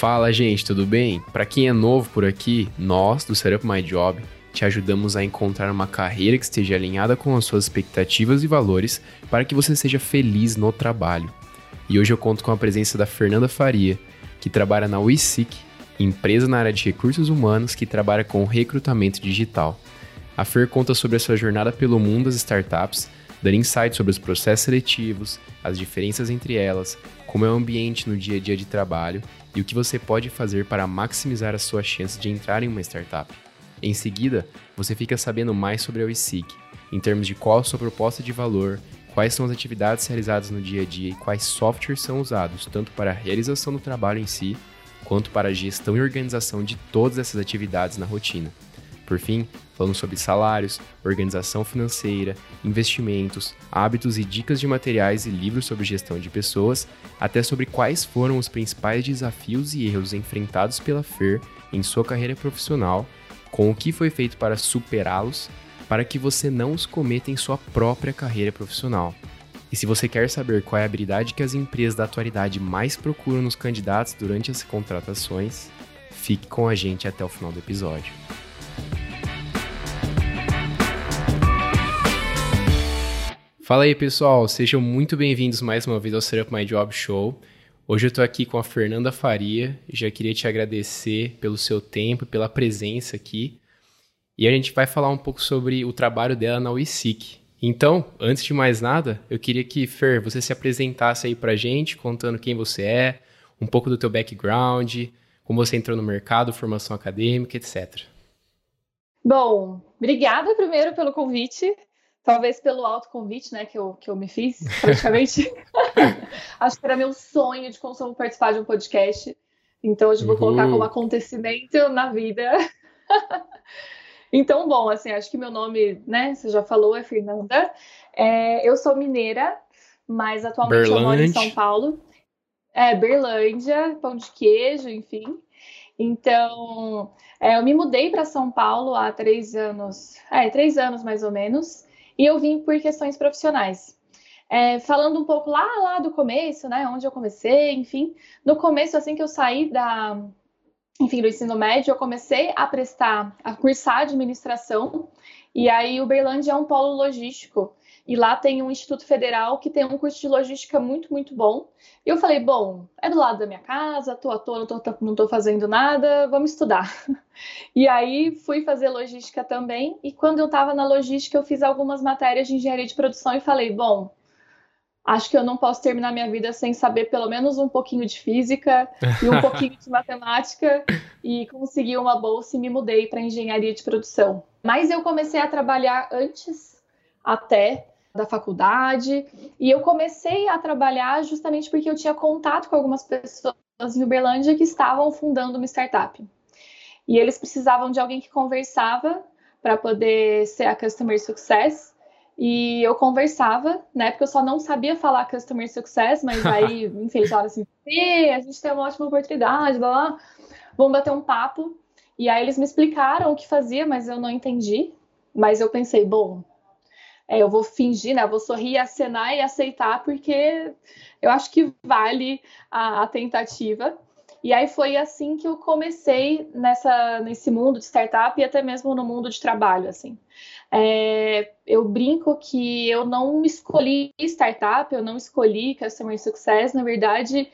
Fala, gente, tudo bem? Para quem é novo por aqui, nós do Setup My Job te ajudamos a encontrar uma carreira que esteja alinhada com as suas expectativas e valores para que você seja feliz no trabalho. E hoje eu conto com a presença da Fernanda Faria, que trabalha na WeSeek, empresa na área de recursos humanos que trabalha com recrutamento digital. A Fer conta sobre a sua jornada pelo mundo das startups, dando insights sobre os processos seletivos, as diferenças entre elas, como é o ambiente no dia a dia de trabalho e o que você pode fazer para maximizar a sua chance de entrar em uma startup. Em seguida, você fica sabendo mais sobre a WeSeek, em termos de qual a sua proposta de valor, quais são as atividades realizadas no dia a dia e quais softwares são usados, tanto para a realização do trabalho em si, quanto para a gestão e organização de todas essas atividades na rotina. Por fim, falando sobre salários, organização financeira, investimentos, hábitos e dicas de materiais e livros sobre gestão de pessoas, até sobre quais foram os principais desafios e erros enfrentados pela FER em sua carreira profissional, com o que foi feito para superá-los, para que você não os cometa em sua própria carreira profissional. E se você quer saber qual é a habilidade que as empresas da atualidade mais procuram nos candidatos durante as contratações, fique com a gente até o final do episódio. Fala aí, pessoal, sejam muito bem-vindos mais uma vez ao Setup My Job Show. Hoje eu estou aqui com a Fernanda Faria, já queria te agradecer pelo seu tempo, pela presença aqui. E a gente vai falar um pouco sobre o trabalho dela na WeSeek. Então, antes de mais nada, eu queria que, Fer, você se apresentasse aí pra gente, contando quem você é, um pouco do teu background, como você entrou no mercado, formação acadêmica, etc. Bom, obrigada primeiro pelo convite. Talvez pelo autoconvite, né, que eu, que eu me fiz, praticamente. Acho que era meu sonho de consumo participar de um podcast. Então, hoje vou colocar como acontecimento na vida. então, bom, assim, acho que meu nome, né, você já falou, é Fernanda. É, eu sou mineira, mas atualmente Berlândia. eu moro em São Paulo. É, Berlândia, pão de queijo, enfim. Então, é, eu me mudei para São Paulo há três anos, é, três anos mais ou menos e eu vim por questões profissionais. É, falando um pouco lá, lá do começo, né, onde eu comecei, enfim, no começo, assim que eu saí da, enfim, do ensino médio, eu comecei a prestar, a cursar administração, e aí Uberlândia é um polo logístico, e lá tem um Instituto Federal que tem um curso de logística muito, muito bom. E eu falei, bom, é do lado da minha casa, tô à toa, não tô, não tô fazendo nada, vamos estudar. E aí fui fazer logística também. E quando eu estava na logística, eu fiz algumas matérias de engenharia de produção e falei, bom, acho que eu não posso terminar minha vida sem saber pelo menos um pouquinho de física e um pouquinho de matemática e consegui uma bolsa e me mudei para engenharia de produção. Mas eu comecei a trabalhar antes até da faculdade e eu comecei a trabalhar justamente porque eu tinha contato com algumas pessoas em Uberlândia que estavam fundando uma startup. E eles precisavam de alguém que conversava para poder ser a Customer Success. E eu conversava, né? Porque eu só não sabia falar Customer Success, mas aí, enfim, eles falaram assim: a gente tem uma ótima oportunidade, blá, blá, vamos bater um papo. E aí eles me explicaram o que fazia, mas eu não entendi. Mas eu pensei, bom, é, eu vou fingir, né? Vou sorrir, acenar e aceitar, porque eu acho que vale a, a tentativa. E aí foi assim que eu comecei nessa, nesse mundo de startup e até mesmo no mundo de trabalho, assim. É, eu brinco que eu não escolhi startup, eu não escolhi Customer Success, na verdade,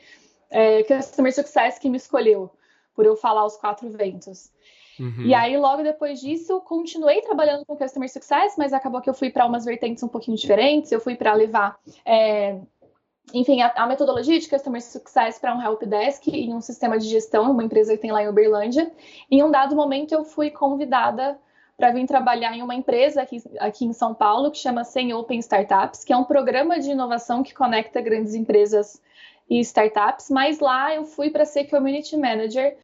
é Customer Success que me escolheu, por eu falar os quatro ventos. Uhum. E aí, logo depois disso, continuei trabalhando com Customer Success, mas acabou que eu fui para umas vertentes um pouquinho diferentes. Eu fui para levar, é, enfim, a, a, metodologia de Customer Success para um Help Desk em um sistema de gestão, uma empresa que tem lá em Uberlândia. Em um dado momento, eu fui convidada para vir trabalhar em uma empresa aqui, aqui em São Paulo que chama Sem Open Startups, que é um programa de inovação que conecta grandes empresas e startups, mas lá eu fui para ser community manager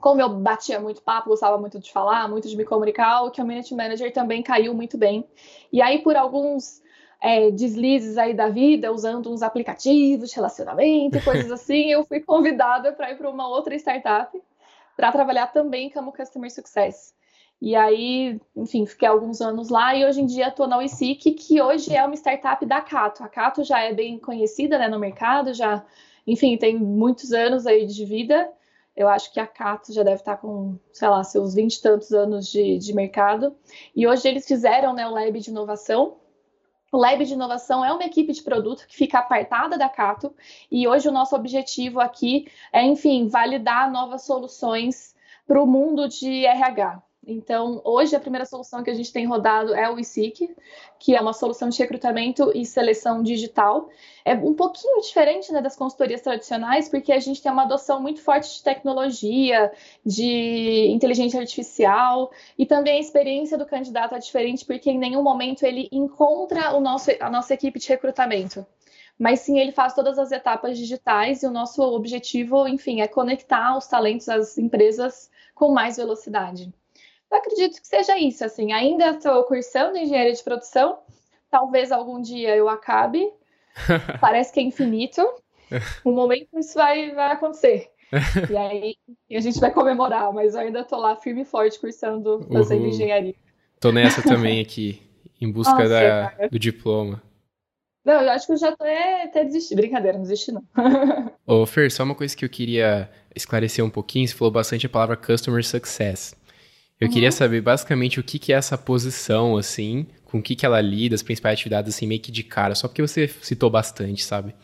como eu batia muito papo, gostava muito de falar, muito de me comunicar, o community manager também caiu muito bem. E aí, por alguns é, deslizes aí da vida, usando uns aplicativos de relacionamento e coisas assim, eu fui convidada para ir para uma outra startup para trabalhar também como Customer Success. E aí, enfim, fiquei alguns anos lá e hoje em dia estou na WeSeek, que hoje é uma startup da Cato. A Cato já é bem conhecida né, no mercado, já, enfim, tem muitos anos aí de vida Eu acho que a Cato já deve estar com, sei lá, seus 20 e tantos anos de, de mercado. E hoje eles fizeram né, o Lab de Inovação, o Lab de Inovação é uma equipe de produto que fica apartada da Cato e hoje o nosso objetivo aqui é, enfim, validar novas soluções para o mundo de RH. Então, hoje a primeira solução que a gente tem rodado é o eSeek, que é uma solução de recrutamento e seleção digital. É um pouquinho diferente né, das consultorias tradicionais, porque a gente tem uma adoção muito forte de tecnologia, de inteligência artificial, e também a experiência do candidato é diferente, porque em nenhum momento ele encontra o nosso, a nossa equipe de recrutamento mas sim ele faz todas as etapas digitais e o nosso objetivo, enfim, é conectar os talentos às empresas com mais velocidade. Eu acredito que seja isso, assim, ainda estou cursando engenharia de produção, talvez algum dia eu acabe, parece que é infinito, um momento isso vai, vai acontecer. E aí a gente vai comemorar, mas eu ainda estou lá firme e forte cursando, fazendo Uhul. engenharia. Tô nessa também aqui, em busca Nossa, da, do diploma. Não, eu acho que eu já até, até desisti. Brincadeira, não desisti não. Ô, Fer, só uma coisa que eu queria esclarecer um pouquinho. Você falou bastante a palavra Customer Success. Eu uhum. queria saber basicamente o que, que é essa posição, assim, com o que, que ela lida, as principais atividades, assim, meio que de cara, só porque você citou bastante, sabe?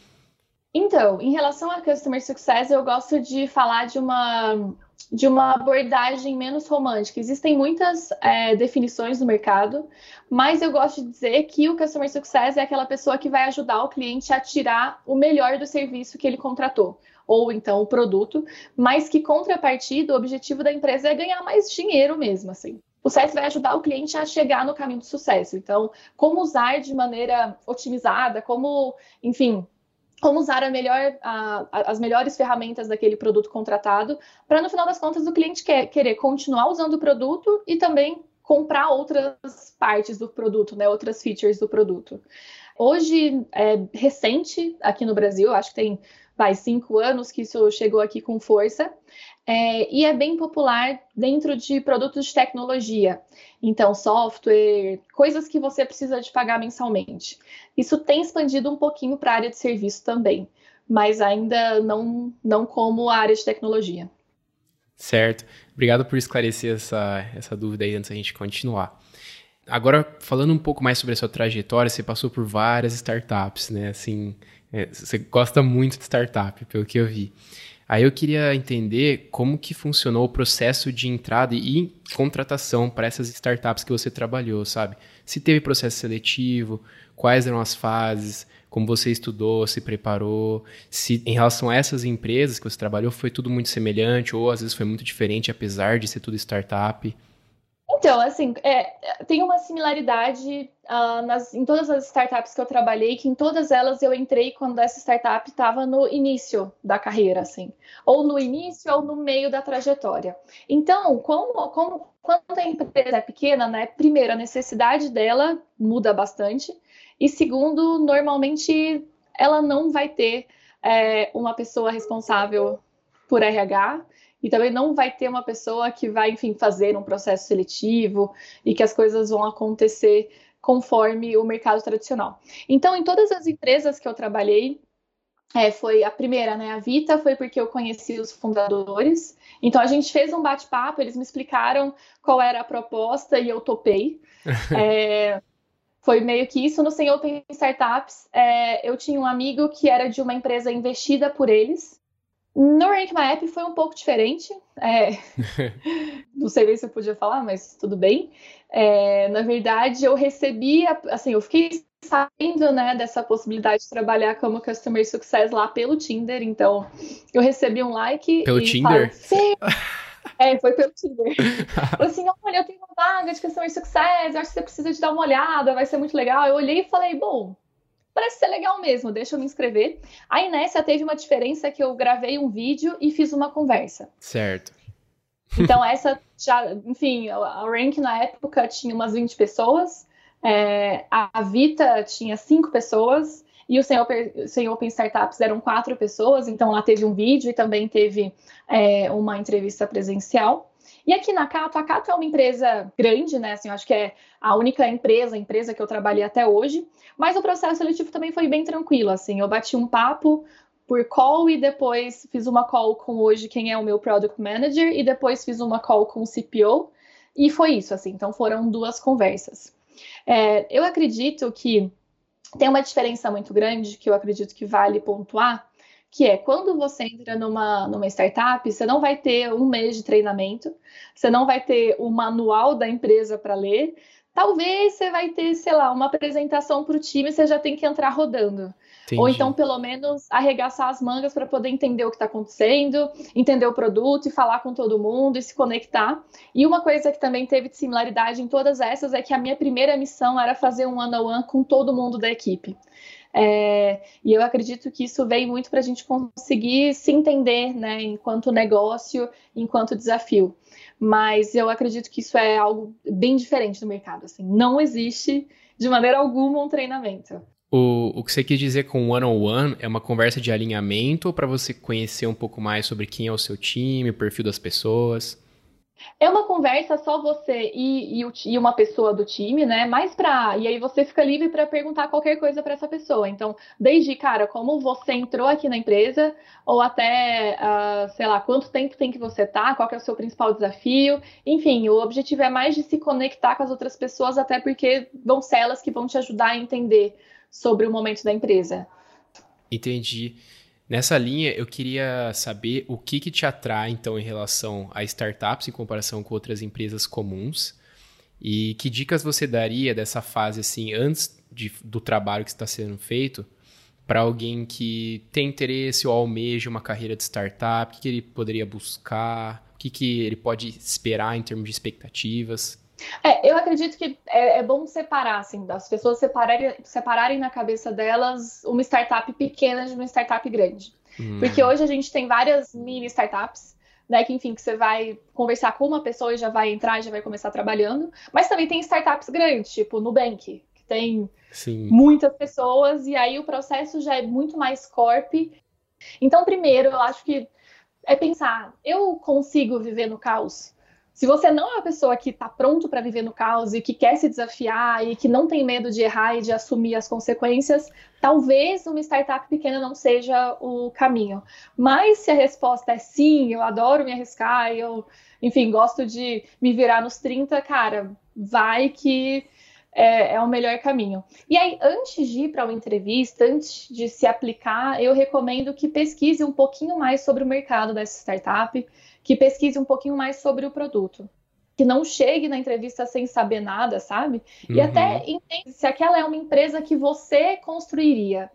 Então, em relação a Customer Success, eu gosto de falar de uma, de uma abordagem menos romântica. Existem muitas é, definições no mercado, mas eu gosto de dizer que o Customer Success é aquela pessoa que vai ajudar o cliente a tirar o melhor do serviço que ele contratou ou então o produto, mas que contrapartida, o objetivo da empresa é ganhar mais dinheiro mesmo, assim. O SES vai ajudar o cliente a chegar no caminho do sucesso. Então, como usar de maneira otimizada, como, enfim, como usar melhor, a, as melhores ferramentas daquele produto contratado, para no final das contas o cliente quer, querer continuar usando o produto e também comprar outras partes do produto, né, outras features do produto. Hoje, é recente aqui no Brasil, acho que tem faz cinco anos que isso chegou aqui com força. É, e é bem popular dentro de produtos de tecnologia. Então, software, coisas que você precisa de pagar mensalmente. Isso tem expandido um pouquinho para a área de serviço também, mas ainda não, não como a área de tecnologia. Certo. Obrigado por esclarecer essa, essa dúvida aí antes da gente continuar. Agora, falando um pouco mais sobre a sua trajetória, você passou por várias startups, né? Assim, você gosta muito de startup, pelo que eu vi. Aí eu queria entender como que funcionou o processo de entrada e contratação para essas startups que você trabalhou, sabe? Se teve processo seletivo, quais eram as fases, como você estudou, se preparou, se em relação a essas empresas que você trabalhou foi tudo muito semelhante ou às vezes foi muito diferente apesar de ser tudo startup. Então, assim, é, tem uma similaridade uh, nas, em todas as startups que eu trabalhei, que em todas elas eu entrei quando essa startup estava no início da carreira, assim, ou no início ou no meio da trajetória. Então, como, como quando a empresa é pequena, né, primeiro, a necessidade dela muda bastante, e segundo, normalmente ela não vai ter é, uma pessoa responsável por RH, e também não vai ter uma pessoa que vai, enfim, fazer um processo seletivo e que as coisas vão acontecer conforme o mercado tradicional. Então, em todas as empresas que eu trabalhei, é, foi a primeira, né? A Vita foi porque eu conheci os fundadores. Então a gente fez um bate-papo, eles me explicaram qual era a proposta e eu topei. é, foi meio que isso. No Sem Open Startups, é, eu tinha um amigo que era de uma empresa investida por eles. No Rank My App foi um pouco diferente. É... não sei se eu podia falar, mas tudo bem. É, na verdade, eu recebi, assim, eu fiquei sabendo, né, dessa possibilidade de trabalhar como Customer Success lá pelo Tinder. Então, eu recebi um like. Pelo Tinder? Falei, é, foi pelo Tinder. Falei assim, olha, eu tenho uma vaga de Customer Success, eu acho que você precisa de dar uma olhada, vai ser muito legal. Eu olhei e falei, bom, parece ser legal mesmo, deixa eu me inscrever. Aí nessa teve uma diferença que eu gravei um vídeo e fiz uma conversa. Certo. Então essa já, enfim, a Rank na época tinha umas 20 pessoas, é, a Vita tinha 5 pessoas e o Sem Open, Sem Open Startups eram 4 pessoas, então lá teve um vídeo e também teve é, uma entrevista presencial. E aqui na Cato, a Cato é uma empresa grande, né? Assim, eu acho que é a única empresa, empresa que eu trabalhei até hoje. Mas o processo seletivo também foi bem tranquilo, assim. Eu bati um papo por call e depois fiz uma call com hoje quem é o meu product manager e depois fiz uma call com o CPO e foi isso assim. Então foram duas conversas. É, eu acredito que tem uma diferença muito grande que eu acredito que vale pontuar, que é quando você entra numa, numa startup, você não vai ter um mês de treinamento, você não vai ter o manual da empresa para ler, Talvez você vai ter, sei lá, uma apresentação para o time, você já tem que entrar rodando. Entendi. Ou então, pelo menos, arregaçar as mangas para poder entender o que está acontecendo, entender o produto e falar com todo mundo e se conectar. E uma coisa que também teve de similaridade em todas essas é que a minha primeira missão era fazer um one-on-one -on -one com todo mundo da equipe. É, e eu acredito que isso vem muito para a gente conseguir se entender, né, enquanto negócio, enquanto desafio. Mas eu acredito que isso é algo bem diferente do mercado. Assim, não existe de maneira alguma um treinamento. O, o que você quis dizer com one-on-one é uma conversa de alinhamento para você conhecer um pouco mais sobre quem é o seu time, o perfil das pessoas? É uma conversa só você e, e, e, uma pessoa do time, né? Mais pra. E aí você fica livre para perguntar qualquer coisa para essa pessoa. Então, desde, cara, como você entrou aqui na empresa, ou até, uh, sei lá, quanto tempo tem que você tá, qual é o seu principal desafio. Enfim, o objetivo é mais de se conectar com as outras pessoas, até porque vão ser elas que vão te ajudar a entender sobre o momento da empresa. Entendi. Nessa linha, eu queria saber o que, que te atrai, então, em relação a startups em comparação com outras empresas comuns. E que dicas você daria dessa fase, assim, antes de, do trabalho que está sendo feito para alguém que tem interesse ou almeja uma carreira de startup, o que, que ele poderia buscar, o que, que ele pode esperar em termos de expectativas? É, eu acredito que é, é, bom separar, assim, das pessoas separarem, separarem na cabeça delas uma startup pequena de uma startup grande. Hum. Porque hoje a gente tem várias mini startups, né, que enfim, que você vai conversar com uma pessoa e já vai entrar e já vai começar trabalhando. Mas também tem startups grandes, tipo Nubank, que tem Sim. muitas pessoas e aí o processo já é muito mais corp. Então, primeiro, eu acho que é pensar, eu consigo viver no caos? Se você não é uma pessoa que está pronto para viver no caos e que quer se desafiar e que não tem medo de errar e de assumir as consequências, talvez uma startup pequena não seja o caminho. Mas se a resposta é sim, eu adoro me arriscar, eu, enfim, gosto de me virar nos 30, cara, vai que é, é, o melhor caminho. E aí, antes de ir para uma entrevista, antes de se aplicar, eu recomendo que pesquise um pouquinho mais sobre o mercado dessa startup que pesquise um pouquinho mais sobre o produto. Que não chegue na entrevista sem saber nada, sabe? E uhum. até entenda se aquela é uma empresa que você construiria.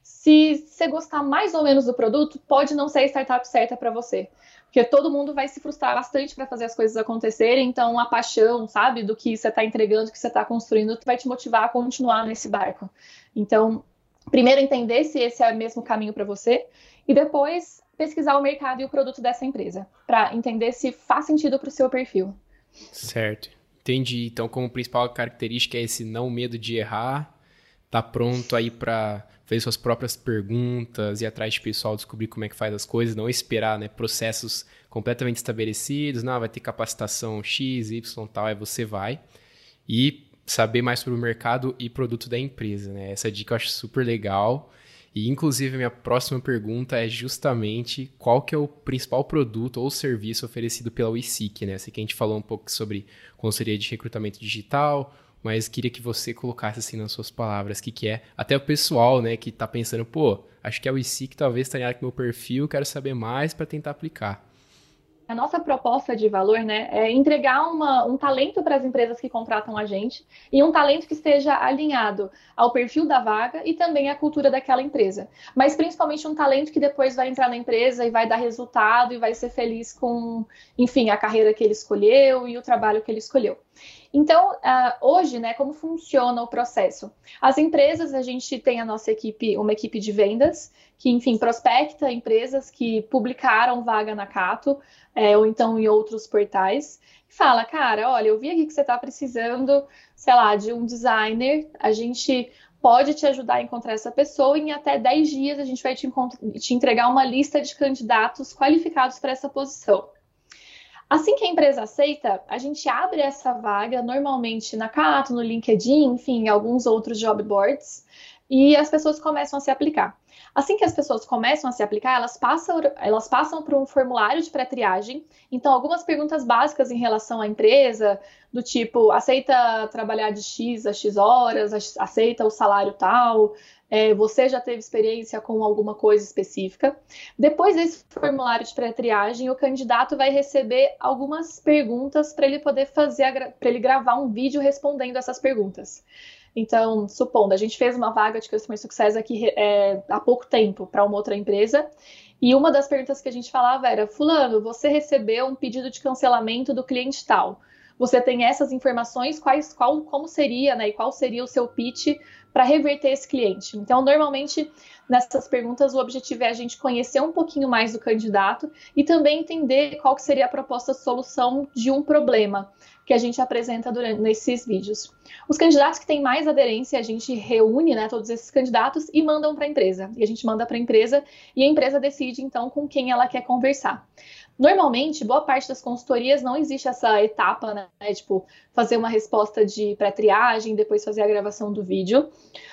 Se você gostar mais ou menos do produto, pode não ser a startup certa para você. Porque todo mundo vai se frustrar bastante para fazer as coisas acontecerem, então a paixão, sabe, do que você está entregando, que você está construindo, vai te motivar a continuar nesse barco. Então, primeiro entender se esse é o mesmo caminho para você, e depois pesquisar o mercado e o produto dessa empresa, para entender se faz sentido para o seu perfil. Certo. Entendi. Então, como principal característica é esse não medo de errar, tá pronto aí para fazer suas próprias perguntas e atrás de pessoal descobrir como é que faz as coisas, não esperar, né, processos completamente estabelecidos, não, vai ter capacitação X, Y, tal, aí você vai. E saber mais sobre o mercado e produto da empresa, né? Essa dica eu acho super legal. E inclusive minha próxima pergunta é justamente qual que é o principal produto ou serviço oferecido pela WeSeek, né? Sei que a gente falou um pouco sobre consultoria de recrutamento digital, mas queria que você colocasse assim nas suas palavras o que, que é. Até o pessoal, né, que está pensando, pô, acho que a WeSeek talvez tenha com o meu perfil, quero saber mais para tentar aplicar a nossa proposta de valor né, é entregar uma, um talento para as empresas que contratam a gente e um talento que esteja alinhado ao perfil da vaga e também à cultura daquela empresa. Mas principalmente um talento que depois vai entrar na empresa e vai dar resultado e vai ser feliz com, enfim, a carreira que ele escolheu e o trabalho que ele escolheu. Então, uh, hoje, né, como funciona o processo? As empresas, a gente tem a nossa equipe, uma equipe de vendas, que, enfim, prospecta empresas que publicaram vaga na Cato, é, ou então em outros portais, e fala, cara, olha, eu vi aqui que você está precisando, sei lá, de um designer, a gente pode te ajudar a encontrar essa pessoa e em até 10 dias a gente vai te, te entregar uma lista de candidatos qualificados para essa posição. Assim que a empresa aceita, a gente abre essa vaga normalmente na Cato, no LinkedIn, enfim, em alguns outros job boards, e as pessoas começam a se aplicar. Assim que as pessoas começam a se aplicar, elas passam, elas passam por um formulário de pré-triagem. Então, algumas perguntas básicas em relação à empresa, do tipo, aceita trabalhar de X a X horas, aceita o salário tal, é, você já teve experiência com alguma coisa específica. Depois desse formulário de pré-triagem, o candidato vai receber algumas perguntas para ele poder fazer, para ele gravar um vídeo respondendo essas perguntas. Então, supondo, a gente fez uma vaga de Customer Success aqui é, há pouco tempo para uma outra empresa, e uma das perguntas que a gente falava era: Fulano, você recebeu um pedido de cancelamento do cliente tal. Você tem essas informações, quais, qual, como seria, né, e qual seria o seu pitch para reverter esse cliente? Então, normalmente, nessas perguntas, o objetivo é a gente conhecer um pouquinho mais do candidato e também entender qual que seria a proposta de solução de um problema que a gente apresenta durante nesses vídeos. Os candidatos que têm mais aderência, a gente reúne né, todos esses candidatos e mandam para a empresa. E a gente manda para a empresa e a empresa decide então com quem ela quer conversar. Normalmente, boa parte das consultorias não existe essa etapa, né? Tipo, fazer uma resposta de pré-triagem, depois fazer a gravação do vídeo.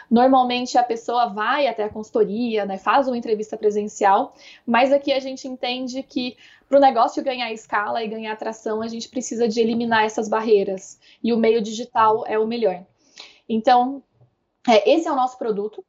Normalmente a pessoa vai até a consultoria, né? Faz uma entrevista presencial, mas aqui a gente entende que para o negócio ganhar escala e ganhar atração, a gente precisa de eliminar essas barreiras. E o meio digital é o melhor. Então, é, esse é o nosso produto.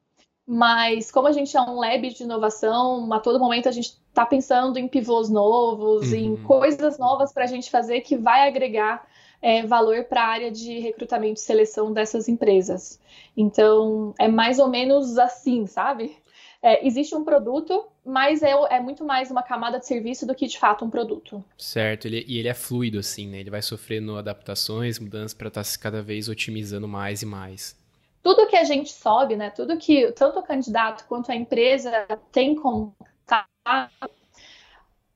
Mas como a gente é um lab de inovação, a todo momento a gente está pensando em pivôs novos, uhum. em coisas novas para a gente fazer que vai agregar é, valor para a área de recrutamento e seleção dessas empresas. Então, é mais ou menos assim, sabe? É, existe um produto, mas é, é, muito mais uma camada de serviço do que de fato um produto. Certo, ele, e ele é fluido, assim, né? Ele vai sofrendo adaptações, mudanças para estar tá cada vez otimizando mais e mais tudo que a gente sobe, né, tudo que tanto o candidato quanto a empresa tem contato,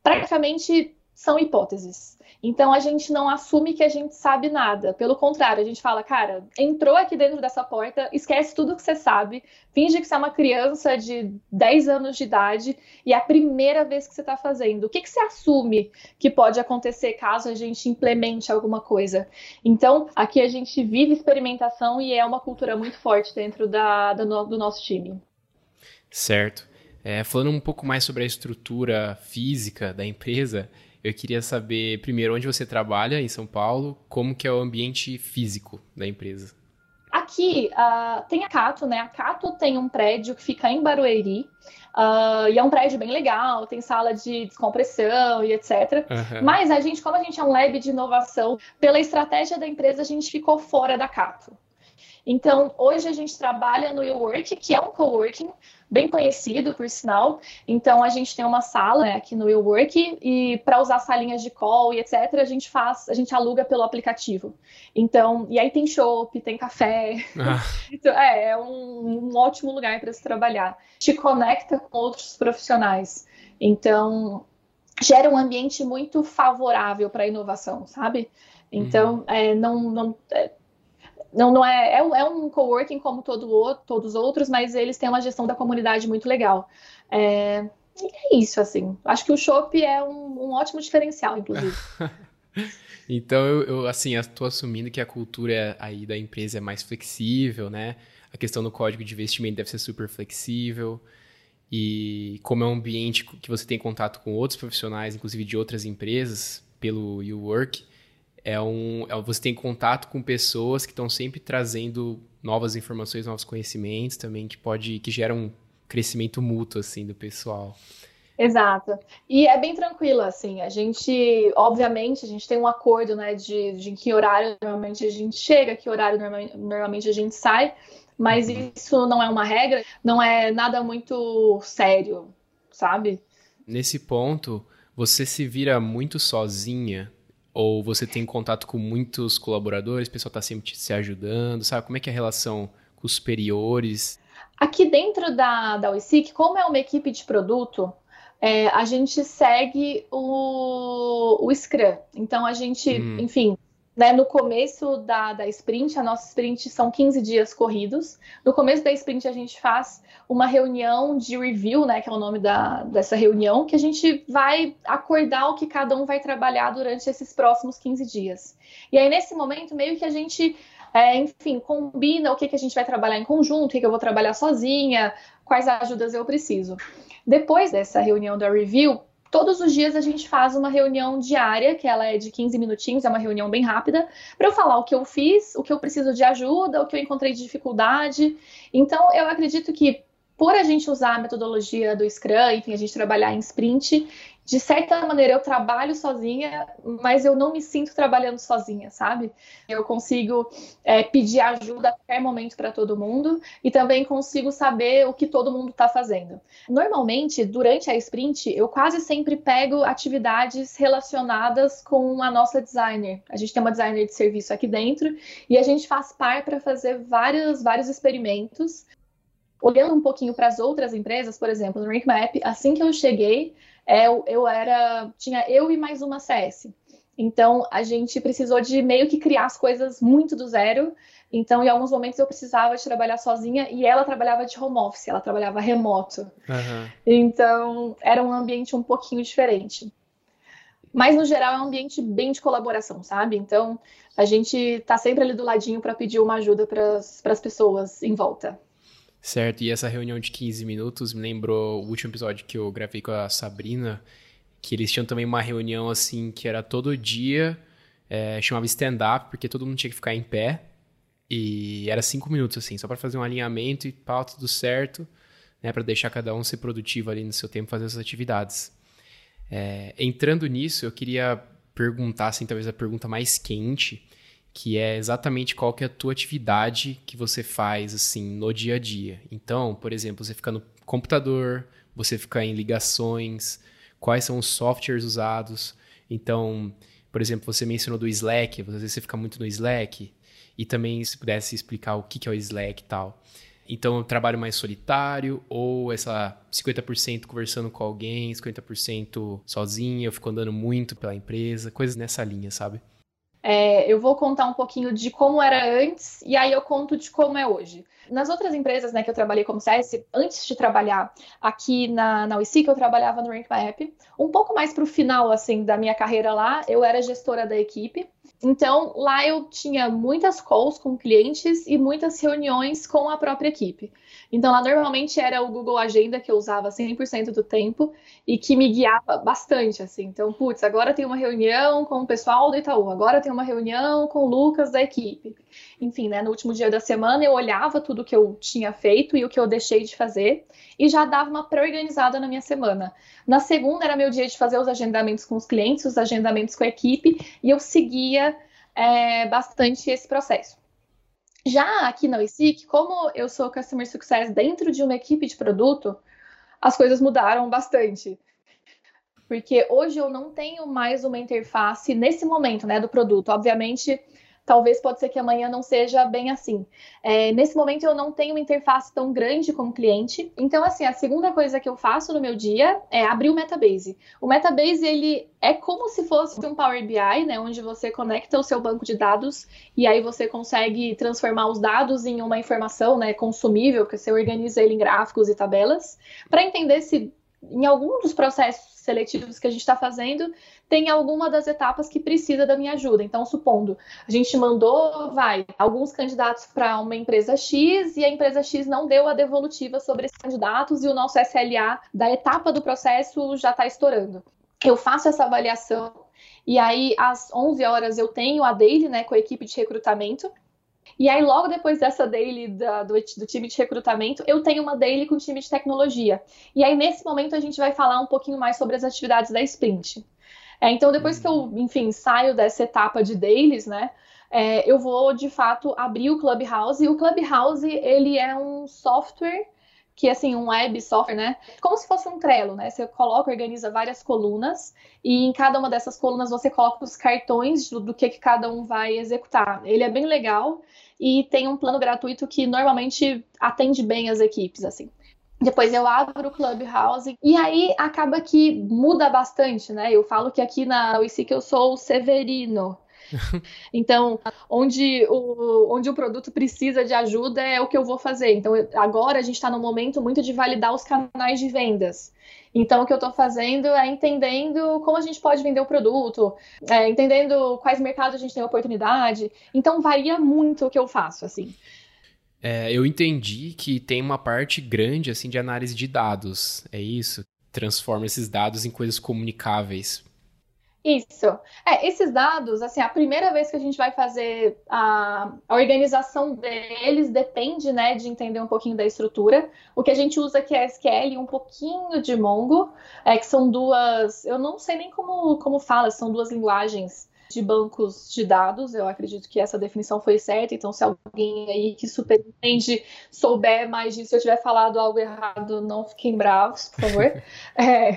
praticamente são hipóteses. Então a gente não assume que a gente sabe nada. Pelo contrário, a gente fala, cara, entrou aqui dentro dessa porta, esquece tudo que você sabe, finge que você é uma criança de 10 anos de idade e é a primeira vez que você está fazendo. O que, que você assume que pode acontecer caso a gente implemente alguma coisa? Então, aqui a gente vive experimentação e é uma cultura muito forte dentro da, do, do nosso time. Certo. É, falando um pouco mais sobre a estrutura física da empresa, eu queria saber, primeiro, onde você trabalha em São Paulo, como que é o ambiente físico da empresa. Aqui uh, tem a Cato, né? A Cato tem um prédio que fica em Barueri, uh, e é um prédio bem legal, tem sala de descompressão e etc. Uhum. Mas a gente, como a gente é um lab de inovação, pela estratégia da empresa, a gente ficou fora da Cato. Então, hoje a gente trabalha no WeWork, que é um coworking bem conhecido, por sinal. Então, a gente tem uma sala né, aqui no WeWork e para usar salinhas de call e etc, a gente faz, a gente aluga pelo aplicativo. Então, e aí tem chopp, tem café. Ah. então, é, é um, um ótimo lugar para se trabalhar. Te conecta com outros profissionais. Então, gera um ambiente muito favorável para a inovação, sabe? Então, uhum. é, não, não é, não, não é, é, é um coworking como todo, todos os outros, mas eles têm uma gestão da comunidade muito legal. É, e é isso, assim. Acho que o Shop é um, um ótimo diferencial, inclusive. então, eu, eu assim, estou assumindo que a cultura aí da empresa é mais flexível, né? A questão do código de investimento deve ser super flexível. E como é um ambiente que você tem contato com outros profissionais, inclusive de outras empresas, pelo YouWork, é um, é, você tem contato com pessoas que estão sempre trazendo novas informações, novos conhecimentos também, que pode, que geram um crescimento mútuo, assim, do pessoal. Exato. E é bem tranquilo, assim, a gente, obviamente, a gente tem um acordo, né, de, de que horário normalmente a gente chega, que horário normalmente, normalmente a gente sai, mas uhum. isso não é uma regra, não é nada muito sério, sabe? Nesse ponto, você se vira muito sozinha ou você tem contato com muitos colaboradores, o pessoal está sempre se ajudando, sabe? Como é que é a relação com os superiores? Aqui dentro da, da OISIC, como é uma equipe de produto, é, a gente segue o, o Scrum. Então, a gente, hum. enfim, né, no começo da, da sprint, a nossa sprint são 15 dias corridos. No começo da sprint, a gente faz uma reunião de review, né, que é o nome da, dessa reunião, que a gente vai acordar o que cada um vai trabalhar durante esses próximos 15 dias. E aí, nesse momento, meio que a gente é, enfim, combina o que, que a gente vai trabalhar em conjunto, o que, que eu vou trabalhar sozinha, quais ajudas eu preciso. Depois dessa reunião da review, todos os dias a gente faz uma reunião diária, que ela é de 15 minutinhos, é uma reunião bem rápida, para eu falar o que eu fiz, o que eu preciso de ajuda, o que eu encontrei de dificuldade. Então, eu acredito que por a gente usar a metodologia do Scrum, enfim, a gente trabalhar em sprint, de certa maneira eu trabalho sozinha, mas eu não me sinto trabalhando sozinha, sabe? Eu consigo é, pedir ajuda a qualquer momento para todo mundo e também consigo saber o que todo mundo está fazendo. Normalmente, durante a sprint, eu quase sempre pego atividades relacionadas com a nossa designer. A gente tem uma designer de serviço aqui dentro e a gente faz par para fazer vários, vários experimentos olhando um pouquinho para as outras empresas, por exemplo, no RankMap, assim que eu cheguei, eu, eu era. Tinha eu e mais uma CS. Então a gente precisou de meio que criar as coisas muito do zero. Então, em alguns momentos eu precisava de trabalhar sozinha e ela trabalhava de home office, ela trabalhava remoto. Uhum. Então, era um ambiente um pouquinho diferente. Mas, no geral, é um ambiente bem de colaboração, sabe? Então, a gente tá sempre ali do ladinho para pedir uma ajuda para as pessoas em volta. Certo, e essa reunião de 15 minutos me lembrou o último episódio que eu gravei com a Sabrina, que eles tinham também uma reunião assim que era todo dia, é, chamava stand-up, porque todo mundo tinha que ficar em pé, e era cinco minutos assim, só para fazer um alinhamento e pau, tudo certo, né, para deixar cada um ser produtivo ali no seu tempo fazer as atividades. É, entrando nisso, eu queria perguntar, assim, talvez a pergunta mais quente, que é exatamente qual que é a tua atividade que você faz assim no dia a dia. Então, por exemplo, você fica no computador, você fica em ligações, quais são os softwares usados. Então, por exemplo, você mencionou do Slack, às vezes você fica muito no Slack, e também se pudesse explicar o que é o Slack e tal. Então, eu trabalho mais solitário, ou essa 50% conversando com alguém, 50% sozinho, eu fico andando muito pela empresa, coisas nessa linha, sabe? É, eu vou contar um pouquinho de como era antes e aí eu conto de como é hoje. Nas outras empresas né, que eu trabalhei como CS, antes de trabalhar aqui na, na que eu trabalhava no Rank My App. Um pouco mais para o final assim, da minha carreira lá, eu era gestora da equipe. Então, lá eu tinha muitas calls com clientes e muitas reuniões com a própria equipe. Então, lá normalmente era o Google Agenda que eu usava 100% do tempo e que me guiava bastante, assim. Então, putz, agora tem uma reunião com o pessoal do Itaú, agora tem uma reunião com o Lucas da equipe. Enfim, né, no último dia da semana eu olhava tudo que eu tinha feito e o que eu deixei de fazer e já dava uma pré-organizada na minha semana. Na segunda era meu dia de fazer os agendamentos com os clientes, os agendamentos com a equipe e eu seguia é, bastante esse processo. Já aqui na WeSeek, como eu sou Customer Success dentro de uma equipe de produto, as coisas mudaram bastante. Porque hoje eu não tenho mais uma interface nesse momento, né, do produto. Obviamente, talvez pode ser que amanhã não seja bem assim. É, nesse momento eu não tenho uma interface tão grande como cliente, então assim, a segunda coisa que eu faço no meu dia é abrir o Metabase. O Metabase, ele é como se fosse um Power BI, né, onde você conecta o seu banco de dados e aí você consegue transformar os dados em uma informação, né, consumível, que você organiza ele em gráficos e tabelas, para entender se em algum dos processos seletivos que a gente está fazendo, tem alguma das etapas que precisa da minha ajuda. Então, supondo, a gente mandou, vai, alguns candidatos para uma empresa X e a empresa X não deu a devolutiva sobre esses candidatos e o nosso SLA da etapa do processo já está estourando. Eu faço essa avaliação e aí às 11 horas eu tenho a daily, né, com a equipe de recrutamento e aí, logo depois dessa daily da, do, do, time de recrutamento, eu tenho uma daily com o time de tecnologia. E aí, nesse momento, a gente vai falar um pouquinho mais sobre as atividades da sprint. É, então, depois que eu, enfim, saio dessa etapa de dailies, né? É, eu vou, de fato, abrir o Clubhouse. E o Clubhouse, ele é um software que assim, um web software, né? Como se fosse um Trello, né? Você coloca, organiza várias colunas e em cada uma dessas colunas você coloca os cartões do, do que, que cada um vai executar. Ele é bem legal e tem um plano gratuito que normalmente atende bem as equipes, assim. Depois eu abro o Clubhouse e aí acaba que muda bastante, né? Eu falo que aqui na UIC que eu sou o Severino. então, onde o, onde o produto precisa de ajuda é o que eu vou fazer. Então, eu, agora a gente está no momento muito de validar os canais de vendas. Então, o que eu estou fazendo é entendendo como a gente pode vender o produto, é, entendendo quais mercados a gente tem oportunidade. Então, varia muito o que eu faço, assim. É, eu entendi que tem uma parte grande assim de análise de dados. É isso? Transforma esses dados em coisas comunicáveis. Isso. É, esses dados, assim, a primeira vez que a gente vai fazer a, a, organização deles depende, né, de entender um pouquinho da estrutura. O que a gente usa aqui é SQL e um pouquinho de Mongo, é, que são duas, eu não sei nem como, como fala, são duas linguagens de bancos de dados. Eu acredito que essa definição foi certa. Então, se alguém aí que superentende souber mais disso, se eu tiver falado algo errado, não fiquem bravos, por favor. é,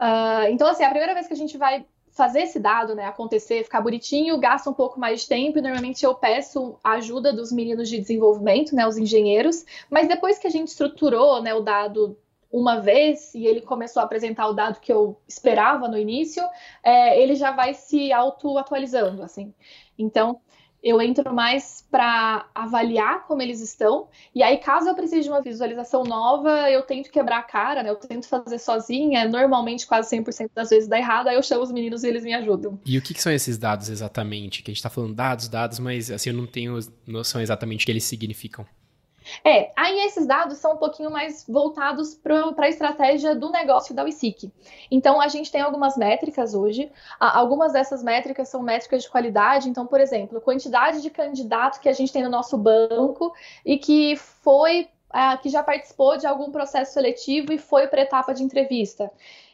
uh, então, assim, a primeira vez que a gente vai fazer esse dado né, acontecer, ficar bonitinho, gasta um pouco mais de tempo e normalmente eu peço a ajuda dos meninos de desenvolvimento, né, os engenheiros, mas depois que a gente estruturou né, o dado uma vez e ele começou a apresentar o dado que eu esperava no início, é, ele já vai se auto-atualizando, assim. Então, eu entro mais para avaliar como eles estão, e aí, caso eu precise de uma visualização nova, eu tento quebrar a cara, né? Eu tento fazer sozinha, normalmente quase 100% das vezes dá errado, aí eu chamo os meninos e eles me ajudam. E o que, que são esses dados exatamente? Que a gente está falando dados, dados, mas assim, eu não tenho noção exatamente o que eles significam. É, aí esses dados são um pouquinho mais voltados para a estratégia do negócio da WISIC. Então, a gente tem algumas métricas hoje. Algumas dessas métricas são métricas de qualidade. Então, por exemplo, quantidade de candidato que a gente tem no nosso banco e que foi, é, que já participou de algum processo seletivo e foi para etapa de entrevista.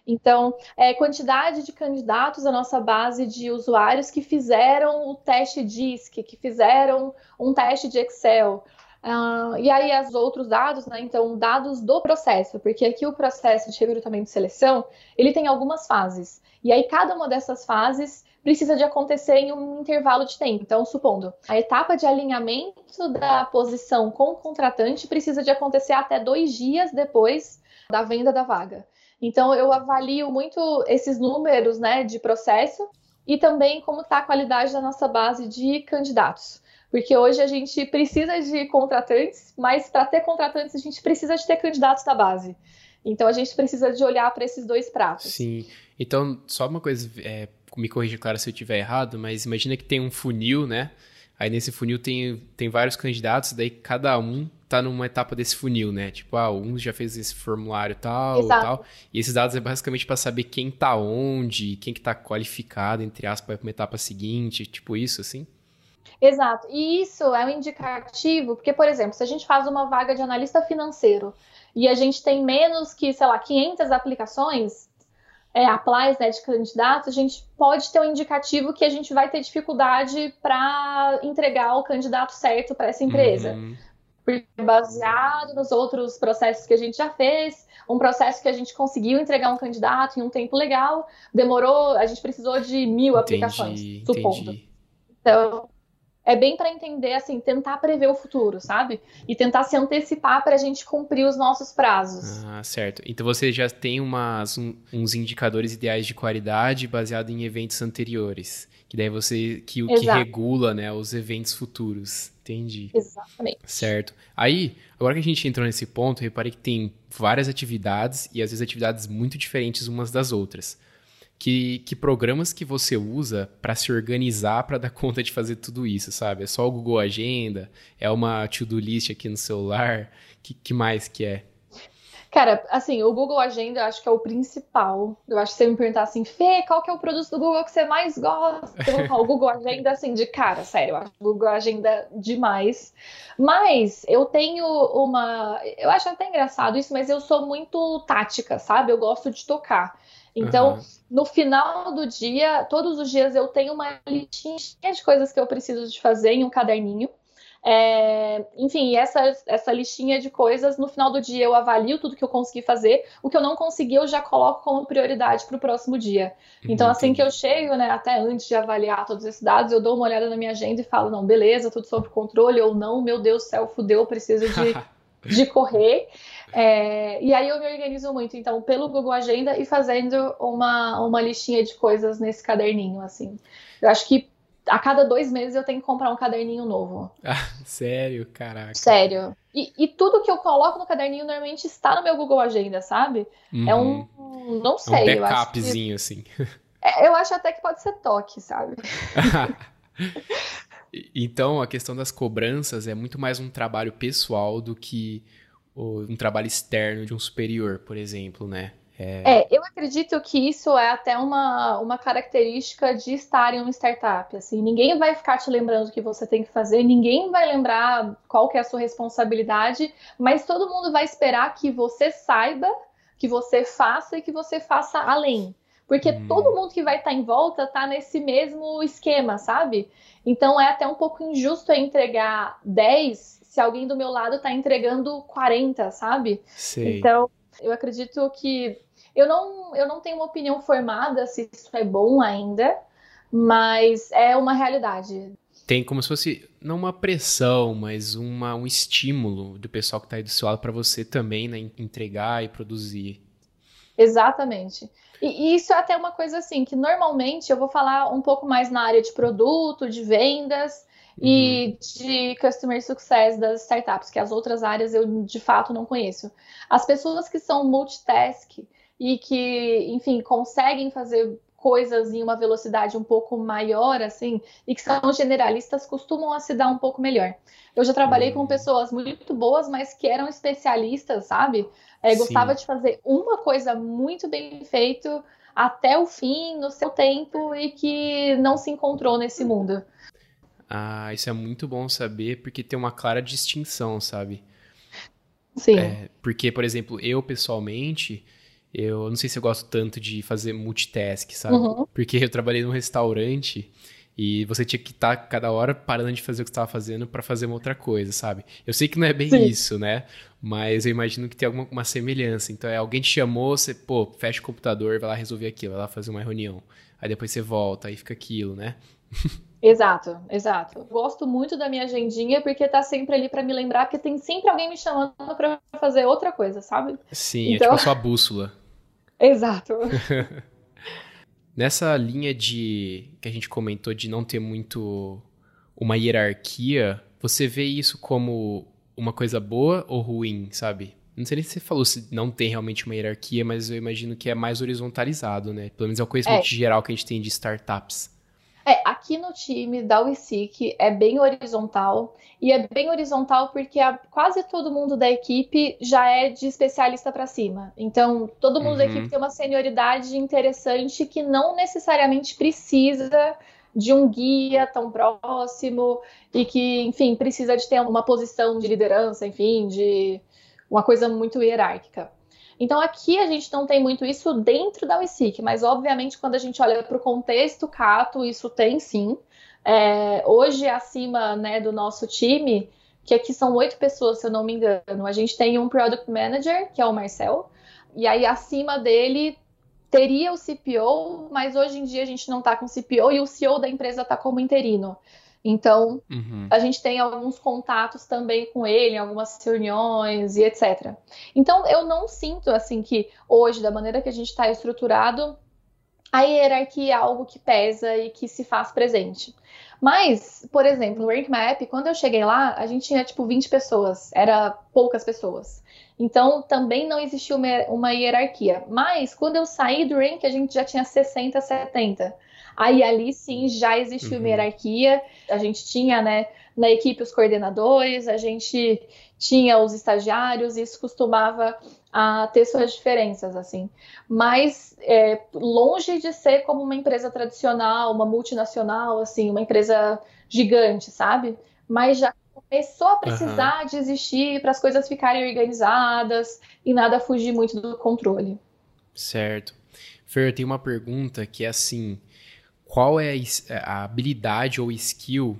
Então, é, quantidade de candidatos à nossa base de usuários que fizeram o teste DISC, que fizeram um teste de Excel, Uh, e aí, os outros dados, né? Então, dados do processo, porque aqui o processo de recrutamento e seleção, ele tem algumas fases. E aí, cada uma dessas fases precisa de acontecer em um intervalo de tempo. Então, supondo, a etapa de alinhamento da posição com o contratante precisa de acontecer até dois dias depois da venda da vaga. Então, eu avalio muito esses números, né, de processo e também como está a qualidade da nossa base de candidatos. Porque hoje a gente precisa de contratantes, mas para ter contratantes a gente precisa de ter candidatos da base. Então a gente precisa de olhar para esses dois pratos. Sim. Então, só uma coisa, é, me corrija, claro, se eu estiver errado, mas imagina que tem um funil, né? Aí nesse funil tem, tem vários candidatos, daí cada um tá numa etapa desse funil, né? Tipo, ah, um já fez esse formulário tal, Exato. tal. E esses dados é basicamente para saber quem tá onde, quem que tá qualificado, entre aspas, para uma etapa seguinte, tipo isso, assim? Exato. E isso é um indicativo, porque, por exemplo, se a gente faz uma vaga de analista financeiro e a gente tem menos que, sei lá, 500 aplicações, é, applies né, de candidatos, a gente pode ter um indicativo que a gente vai ter dificuldade para entregar o candidato certo para essa empresa. Uhum. Porque baseado nos outros processos que a gente já fez, um processo que a gente conseguiu entregar um candidato em um tempo legal, demorou, a gente precisou de mil entendi, aplicações, supondo. Entendi. Então, é bem para entender, assim, tentar prever o futuro, sabe? E tentar se antecipar para a gente cumprir os nossos prazos. Ah, certo. Então você já tem umas, um, uns indicadores ideais de qualidade baseado em eventos anteriores. Que daí você. que o que regula, né, os eventos futuros. Entendi. Exatamente. Certo. Aí, agora que a gente entrou nesse ponto, reparei que tem várias atividades e às vezes atividades muito diferentes umas das outras que, que programas que você usa para se organizar para dar conta de fazer tudo isso, sabe? É só o Google Agenda? É uma to-do list aqui no celular? Que, que mais que é? Cara, assim, o Google Agenda eu acho que é o principal. Eu acho que você me perguntar assim, Fê, qual que é o produto do Google que você mais gosta? Eu vou o Google Agenda, assim, de cara, sério, eu acho o Google Agenda demais. Mas eu tenho uma. Eu acho até engraçado isso, mas eu sou muito tática, sabe? Eu gosto de tocar. Então, uhum. no final do dia, todos os dias eu tenho uma listinha de coisas que eu preciso de fazer em um caderninho. É, enfim, essa, essa listinha de coisas, no final do dia eu avalio tudo que eu consegui fazer. O que eu não consegui, eu já coloco como prioridade para o próximo dia. Então, assim que eu chego, né, até antes de avaliar todos esses dados, eu dou uma olhada na minha agenda e falo: não, beleza, tudo sob controle, ou não, meu Deus do céu, fudeu, eu preciso de, de correr. É, e aí eu me organizo muito, então, pelo Google Agenda e fazendo uma, uma listinha de coisas nesse caderninho, assim. Eu acho que a cada dois meses eu tenho que comprar um caderninho novo. Ah, sério? Caraca. Sério. E, e, tudo que eu coloco no caderninho normalmente está no meu Google Agenda, sabe? Uhum. É um. Uhum. Não sei. É um backupzinho, que, assim. É, eu acho até que pode ser toque, sabe? então, a questão das cobranças é muito mais um trabalho pessoal do que um trabalho externo de um superior, por exemplo, né? É... é... eu acredito que isso é até uma, uma característica de estar em uma startup. Assim, ninguém vai ficar te lembrando o que você tem que fazer, ninguém vai lembrar qual que é a sua responsabilidade, mas todo mundo vai esperar que você saiba, que você faça e que você faça além. Porque hum. todo mundo que vai estar em volta está nesse mesmo esquema, sabe? Então é até um pouco injusto entregar 10 se alguém do meu lado está entregando 40, sabe? Sei. Então, eu acredito que eu não, eu não tenho uma opinião formada se isso é bom ainda, mas é uma realidade. Tem como se fosse, não uma pressão, mas uma, um estímulo do pessoal que está aí do seu lado para você também né, entregar e produzir. Exatamente. E, e isso é até uma coisa assim, que normalmente eu vou falar um pouco mais na área de produto, de vendas, e uhum. de customer success das startups, que as outras áreas eu de fato não conheço. As pessoas que são multitask e que, enfim, conseguem fazer coisas em uma velocidade um pouco maior, assim, e que são generalistas, costumam a se dar um pouco melhor. Eu já trabalhei com uhum. pessoas muito boas, mas que eram especialistas, sabe? É, gostava de fazer uma coisa muito bem feito até o fim, no seu tempo, e que não se encontrou nesse mundo. Ah, isso é muito bom saber, porque tem uma clara distinção, sabe? Sim. É, porque, por exemplo, eu pessoalmente, eu não sei se eu gosto tanto de fazer multitask, sabe? Uhum. Porque eu trabalhei num restaurante e você tinha que estar tá cada hora parando de fazer o que estava fazendo para fazer uma outra coisa, sabe? Eu sei que não é bem Sim. isso, né? Mas eu imagino que tem alguma uma semelhança. Então, é alguém te chamou, você, pô, fecha o computador, vai lá resolver aquilo, vai lá fazer uma reunião. Aí depois você volta, aí fica aquilo, né? Exato, exato. Gosto muito da minha agendinha porque tá sempre ali para me lembrar, porque tem sempre alguém me chamando para fazer outra coisa, sabe? Sim, então... é tipo a sua bússola. Exato. Nessa linha de que a gente comentou de não ter muito uma hierarquia, você vê isso como uma coisa boa ou ruim, sabe? Não sei nem se você falou se não tem realmente uma hierarquia, mas eu imagino que é mais horizontalizado, né? Pelo menos é o conhecimento é. geral que a gente tem de startups. Aqui no time da WISIC é bem horizontal, e é bem horizontal porque a, quase todo mundo da equipe já é de especialista para cima. Então, todo mundo uhum. da equipe tem uma senioridade interessante que não necessariamente precisa de um guia tão próximo e que, enfim, precisa de ter uma posição de liderança, enfim, de uma coisa muito hierárquica. Então aqui a gente não tem muito isso dentro da WISIC, mas obviamente quando a gente olha para o contexto Cato, isso tem sim. É, hoje, acima né, do nosso time, que aqui são oito pessoas, se eu não me engano, a gente tem um Product Manager, que é o Marcel, e aí acima dele teria o CPO, mas hoje em dia a gente não está com CPO e o CEO da empresa está como interino. Então, uhum. a gente tem alguns contatos também com ele, algumas reuniões e etc. Então, eu não sinto assim que hoje, da maneira que a gente está estruturado, a hierarquia é algo que pesa e que se faz presente. Mas, por exemplo, no Rank Map, quando eu cheguei lá, a gente tinha tipo 20 pessoas, era poucas pessoas. Então, também não existia uma, uma hierarquia. Mas, quando eu saí do Rank, a gente já tinha 60, 70. Aí ali sim já existiu uhum. uma hierarquia. A gente tinha, né, na equipe os coordenadores, a gente tinha os estagiários, isso costumava a ter suas diferenças, assim. Mas é, longe de ser como uma empresa tradicional, uma multinacional, assim, uma empresa gigante, sabe? Mas já começou a precisar uhum. de existir para as coisas ficarem organizadas e nada fugir muito do controle. Certo. Fer, tem uma pergunta que é assim: qual é a habilidade ou skill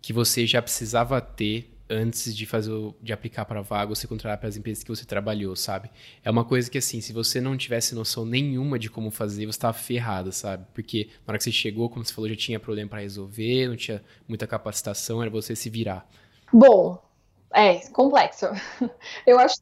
que você já precisava ter antes de fazer de aplicar para vaga ou se contratar para as empresas que você trabalhou, sabe? É uma coisa que assim, se você não tivesse noção nenhuma de como fazer, você estava ferrado, sabe? Porque na hora que você chegou, como você falou, já tinha problema para resolver, não tinha muita capacitação, era você se virar. Bom, é complexo. Eu acho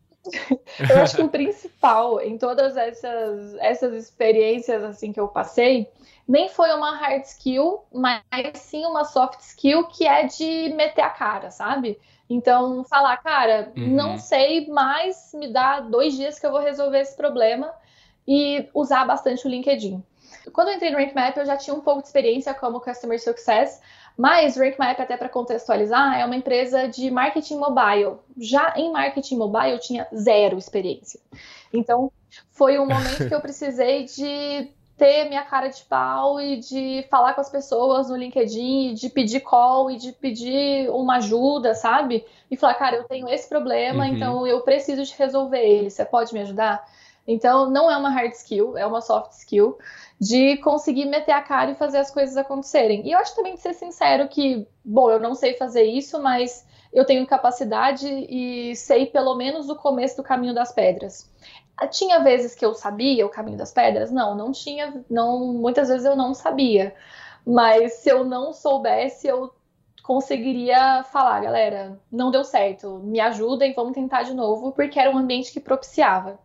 eu acho que o principal em todas essas, essas experiências assim que eu passei, nem foi uma hard skill, mas sim uma soft skill que é de meter a cara, sabe? Então, falar, cara, uhum. não sei, mas me dá dois dias que eu vou resolver esse problema e usar bastante o LinkedIn. Quando eu entrei no Rank Map, eu já tinha um pouco de experiência como Customer Success, mas Rank Map, até para contextualizar, é uma empresa de marketing mobile. Já em marketing mobile, eu tinha zero experiência. Então, foi um momento que eu precisei de ter minha cara de pau e de falar com as pessoas no LinkedIn, de pedir call e de pedir uma ajuda, sabe? E falar, cara, eu tenho esse problema, uhum. então eu preciso de resolver ele. Você pode me ajudar? Então, não é uma hard skill, é uma soft skill de conseguir meter a cara e fazer as coisas acontecerem. E eu acho também de ser sincero que, bom, eu não sei fazer isso, mas eu tenho capacidade e sei pelo menos o começo do caminho das pedras. Tinha vezes que eu sabia o caminho das pedras? Não, não tinha, não, muitas vezes eu não sabia. Mas se eu não soubesse, eu conseguiria falar, galera, não deu certo, me ajudem, vamos tentar de novo, porque era um ambiente que propiciava.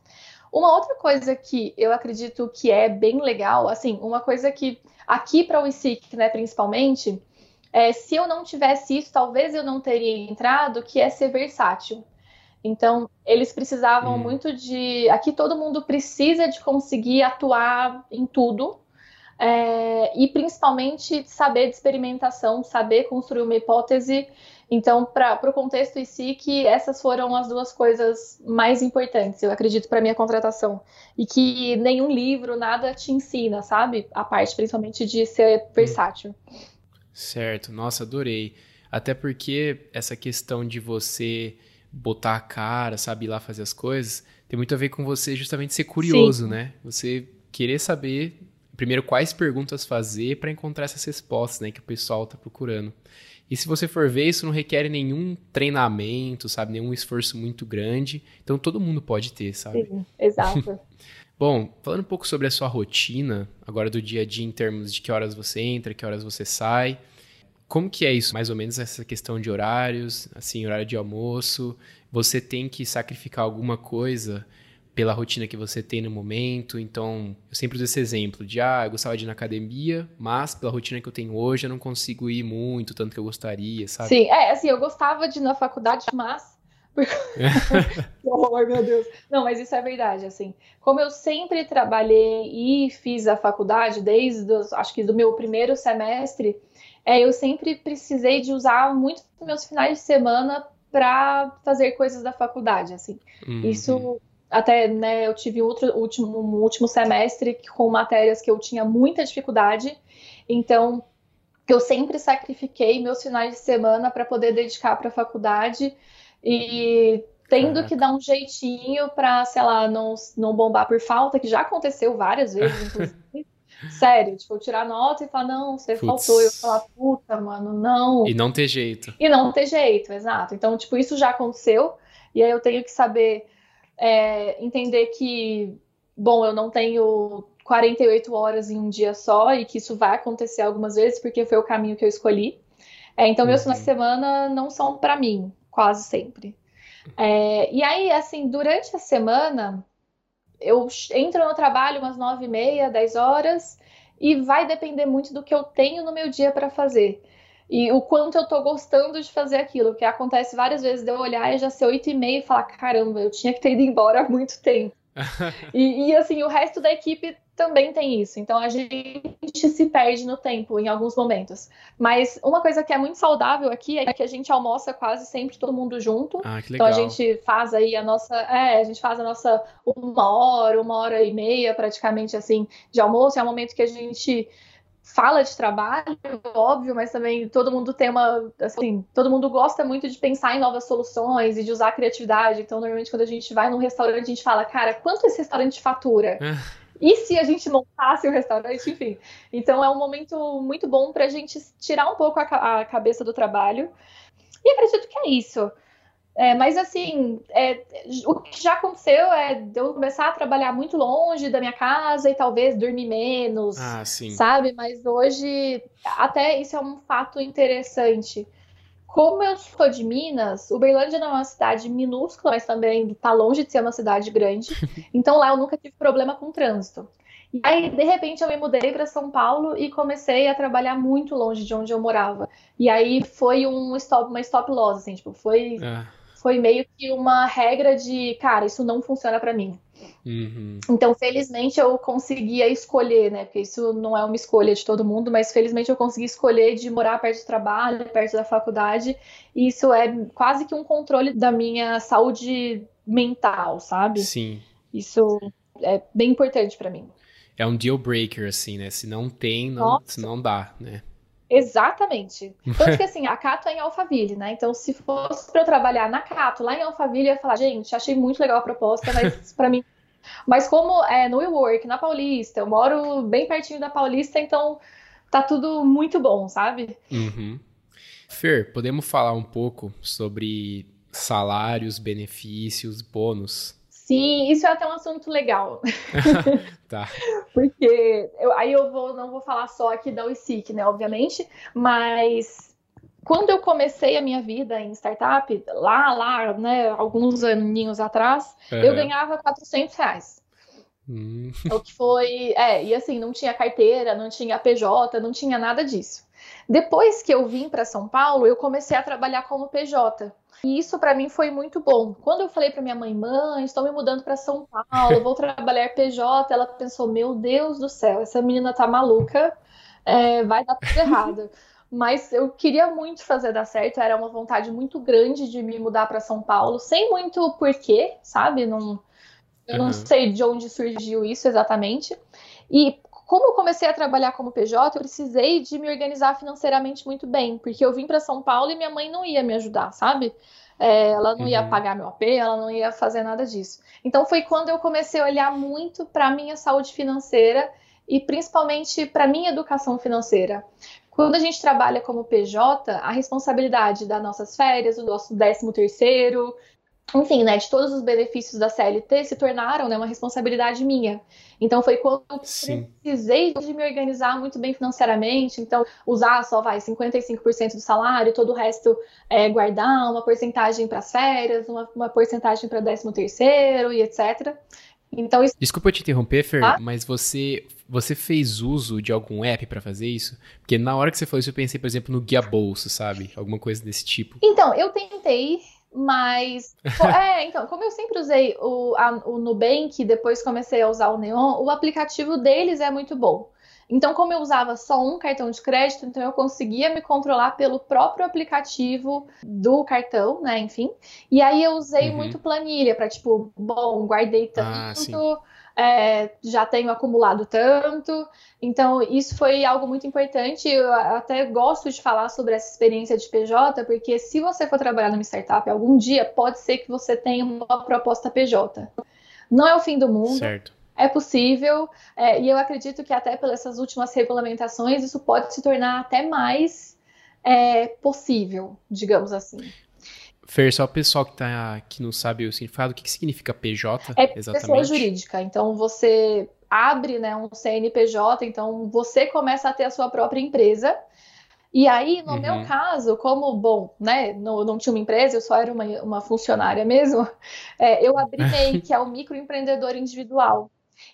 Uma outra coisa que eu acredito que é bem legal, assim, uma coisa que aqui para o ICIC, né, principalmente, é, se eu não tivesse isso, talvez eu não teria entrado, que é ser versátil. Então, eles precisavam hum. muito de. Aqui todo mundo precisa de conseguir atuar em tudo. É, e principalmente saber de experimentação, saber construir uma hipótese. Então, para o contexto em si, que essas foram as duas coisas mais importantes, eu acredito, para minha contratação. E que nenhum livro, nada te ensina, sabe? A parte, principalmente, de ser versátil. Certo, nossa, adorei. Até porque essa questão de você botar a cara, sabe, ir lá fazer as coisas, tem muito a ver com você justamente ser curioso, Sim. né? Você querer saber, primeiro, quais perguntas fazer para encontrar essas respostas, né, que o pessoal tá procurando. E se você for ver, isso não requer nenhum treinamento, sabe, nenhum esforço muito grande. Então todo mundo pode ter, sabe? Sim, exato. Bom, falando um pouco sobre a sua rotina, agora do dia a dia em termos de que horas você entra, que horas você sai, como que é isso, mais ou menos, essa questão de horários, assim, horário de almoço? Você tem que sacrificar alguma coisa pela rotina que você tem no momento? Então, eu sempre uso esse exemplo de, ah, eu gostava de ir na academia, mas pela rotina que eu tenho hoje, eu não consigo ir muito, tanto que eu gostaria, sabe? Sim, é, assim, eu gostava de ir na faculdade, mas horror, meu Deus. Não, mas isso é verdade, assim. Como eu sempre trabalhei e fiz a faculdade desde, os, acho que do meu primeiro semestre, é, eu sempre precisei de usar muito meus finais de semana para fazer coisas da faculdade, assim. Uhum. Isso até, né, eu tive outro último, um último semestre com matérias que eu tinha muita dificuldade, então eu sempre sacrifiquei meus finais de semana para poder dedicar para a faculdade e tendo que dar um jeitinho para, sei lá, não, não bombar por falta, que já aconteceu várias vezes, inclusive. Sério, tipo, eu tirar nota e falar, não, você Puts. faltou. Eu falar, puta, mano, não. E não ter jeito. E não ter jeito, exato. Então, tipo, isso já aconteceu. E aí eu tenho que saber é, entender que, bom, eu não tenho 48 horas em um dia só e que isso vai acontecer algumas vezes porque foi o caminho que eu escolhi. É, então, meus finais de uhum. semana não são para mim, quase sempre. É, e aí, assim, durante a semana, eu entro no trabalho umas nove e meia, dez horas, e vai depender muito do que eu tenho no meu dia para fazer. E o quanto eu tô gostando de fazer aquilo, que acontece várias vezes de eu olhar e já ser oito e meia e falar, caramba, eu tinha que ter ido embora há muito tempo. E, e, assim, o resto da equipe também tem isso. Então a gente se perde no tempo em alguns momentos. Mas uma coisa que é muito saudável aqui é que a gente almoça quase sempre todo mundo junto. Ah, que legal. Então a gente faz aí a nossa. É, a gente faz a nossa uma hora, uma hora e meia praticamente assim de almoço. É um momento que a gente fala de trabalho, óbvio, mas também todo mundo tem uma, assim, todo mundo gosta muito de pensar em novas soluções e de usar a criatividade. Então, normalmente, quando a gente vai num restaurante, a gente fala, cara, quanto esse restaurante fatura? E se a gente montasse o restaurante, enfim. Então é um momento muito bom para a gente tirar um pouco a, a, cabeça do trabalho. E acredito que é isso. É, mas assim, é, o que já aconteceu é de eu começar a trabalhar muito longe da minha casa e talvez dormir menos, ah, sabe? Mas hoje, até isso é um fato interessante. como eu sou de Minas, Uberlândia não é uma cidade minúscula, mas também está longe de ser uma cidade grande. Então lá eu nunca tive problema com trânsito. E aí, de repente, eu me mudei para São Paulo e comecei a trabalhar muito longe de onde eu morava. E aí foi um stop, uma stop loss, assim, tipo, foi, é. Foi meio que uma regra de, cara, isso não funciona para mim. Uhum. Então, felizmente, eu conseguia escolher, né? Porque isso não é uma escolha de todo mundo, mas felizmente eu consegui escolher de morar perto do trabalho, perto da faculdade. E isso é quase que um controle da minha saúde mental, sabe? Sim. Isso é bem importante para mim. É um deal breaker, assim, né? Se não tem, não, se não dá, né? Exatamente. Tanto que assim, a Cato é em Alphaville, né? Então, se fosse para eu trabalhar na Cato, lá em Alphaville, eu ia falar, gente, achei muito legal a proposta, mas para mim. Mas como é no WeWork, na Paulista, eu moro bem pertinho da Paulista, então tá tudo muito bom, sabe? Uhum. Fer, podemos falar um pouco sobre salários, benefícios, bônus? Sim, isso é até um assunto legal. tá. Porque eu, aí eu vou, não vou falar só aqui da WeSeek, né, obviamente, mas quando eu comecei a minha vida em startup, lá, lá, né, alguns aninhos atrás, uhum. eu ganhava 400 reais. Hum. O que foi, é, e assim, não tinha carteira, não tinha PJ, não tinha nada disso. Depois que eu vim para São Paulo, eu comecei a trabalhar como PJ. E isso para mim foi muito bom. Quando eu falei para minha mãe, mãe, estou me mudando para São Paulo, vou trabalhar PJ, ela pensou, meu Deus do céu, essa menina tá maluca, é, vai dar tudo errado. Mas eu queria muito fazer dar certo, era uma vontade muito grande de me mudar para São Paulo, sem muito porquê, sabe? Não, eu uhum. não sei de onde surgiu isso exatamente. E como eu comecei a trabalhar como PJ, eu precisei de me organizar financeiramente muito bem, porque eu vim para São Paulo e minha mãe não ia me ajudar, sabe? É, ela não uhum. ia pagar meu AP, ela não ia fazer nada disso. Então foi quando eu comecei a olhar muito para minha saúde financeira e principalmente para minha educação financeira. Quando a gente trabalha como PJ, a responsabilidade das nossas férias, do nosso 13 terceiro, enfim, né, de todos os benefícios da CLT se tornaram né, uma responsabilidade minha. Então foi quando eu Sim. precisei de me organizar muito bem financeiramente, então usar só vai 55% do salário, todo o resto é, guardar uma porcentagem para as férias, uma, uma porcentagem para 13 terceiro e etc. Então isso... Desculpa te interromper, Fer, ah? mas você você fez uso de algum app para fazer isso? Porque na hora que você falou isso eu pensei, por exemplo, no guia bolso, sabe? Alguma coisa desse tipo. Então, eu tentei mas, é, então, como eu sempre usei o, a, o Nubank, depois comecei a usar o Neon, o aplicativo deles é muito bom. Então, como eu usava só um cartão de crédito, então eu conseguia me controlar pelo próprio aplicativo do cartão, né? Enfim. E aí eu usei uhum. muito planilha para tipo, bom, guardei ah, tanto. Ah, é, já tenho acumulado tanto. Então, isso foi algo muito importante. Eu até gosto de falar sobre essa experiência de PJ, porque se você for trabalhar numa startup algum dia, pode ser que você tenha uma proposta PJ. Não é o fim do mundo. Certo. É possível, é, e eu acredito que até pelas últimas regulamentações isso pode se tornar até mais é, possível, digamos assim. Fer, só o pessoal que, tá, que não sabe o significado, o que, que significa PJ é exatamente? pessoa jurídica. Então, você abre né, um CNPJ, então você começa a ter a sua própria empresa. E aí, no uhum. meu caso, como, bom, né, não, não tinha uma empresa, eu só era uma, uma funcionária mesmo, é, eu abri MEI, que é o microempreendedor individual.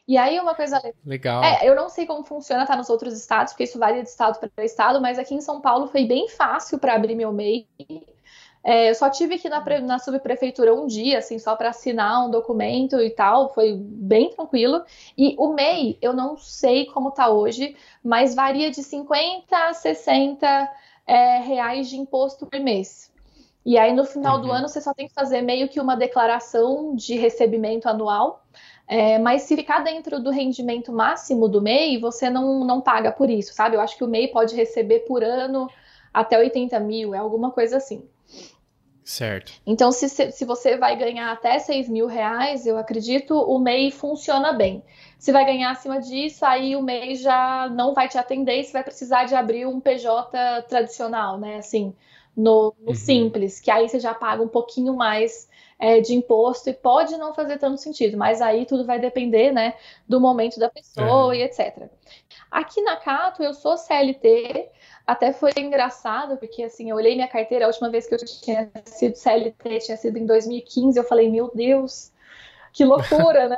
E aí, uma coisa legal. É, eu não sei como funciona, tá nos outros estados, porque isso varia de estado para estado, mas aqui em São Paulo foi bem fácil para abrir meu MEI. É, eu só tive que ir na, na subprefeitura um dia, assim, só para assinar um documento e tal, foi bem tranquilo. E o MEI, eu não sei como tá hoje, mas varia de 50 a 60 é, reais de imposto por mês. E aí, no final uhum. do ano, você só tem que fazer meio que uma declaração de recebimento anual. É, mas se ficar dentro do rendimento máximo do MEI, você não, não paga por isso, sabe? Eu acho que o MEI pode receber por ano até 80 mil, é alguma coisa assim. Certo. Então, se, se você vai ganhar até 6 mil reais, eu acredito o MEI funciona bem. Se vai ganhar acima disso, aí o MEI já não vai te atender e você vai precisar de abrir um PJ tradicional, né? Assim, no, no uhum. simples, que aí você já paga um pouquinho mais é, de imposto e pode não fazer tanto sentido, mas aí tudo vai depender, né, do momento da pessoa uhum. e etc. Aqui na Cato eu sou CLT, até foi engraçado, porque assim, eu olhei minha carteira, a última vez que eu tinha sido CLT tinha sido em 2015, eu falei, meu Deus, que loucura, né?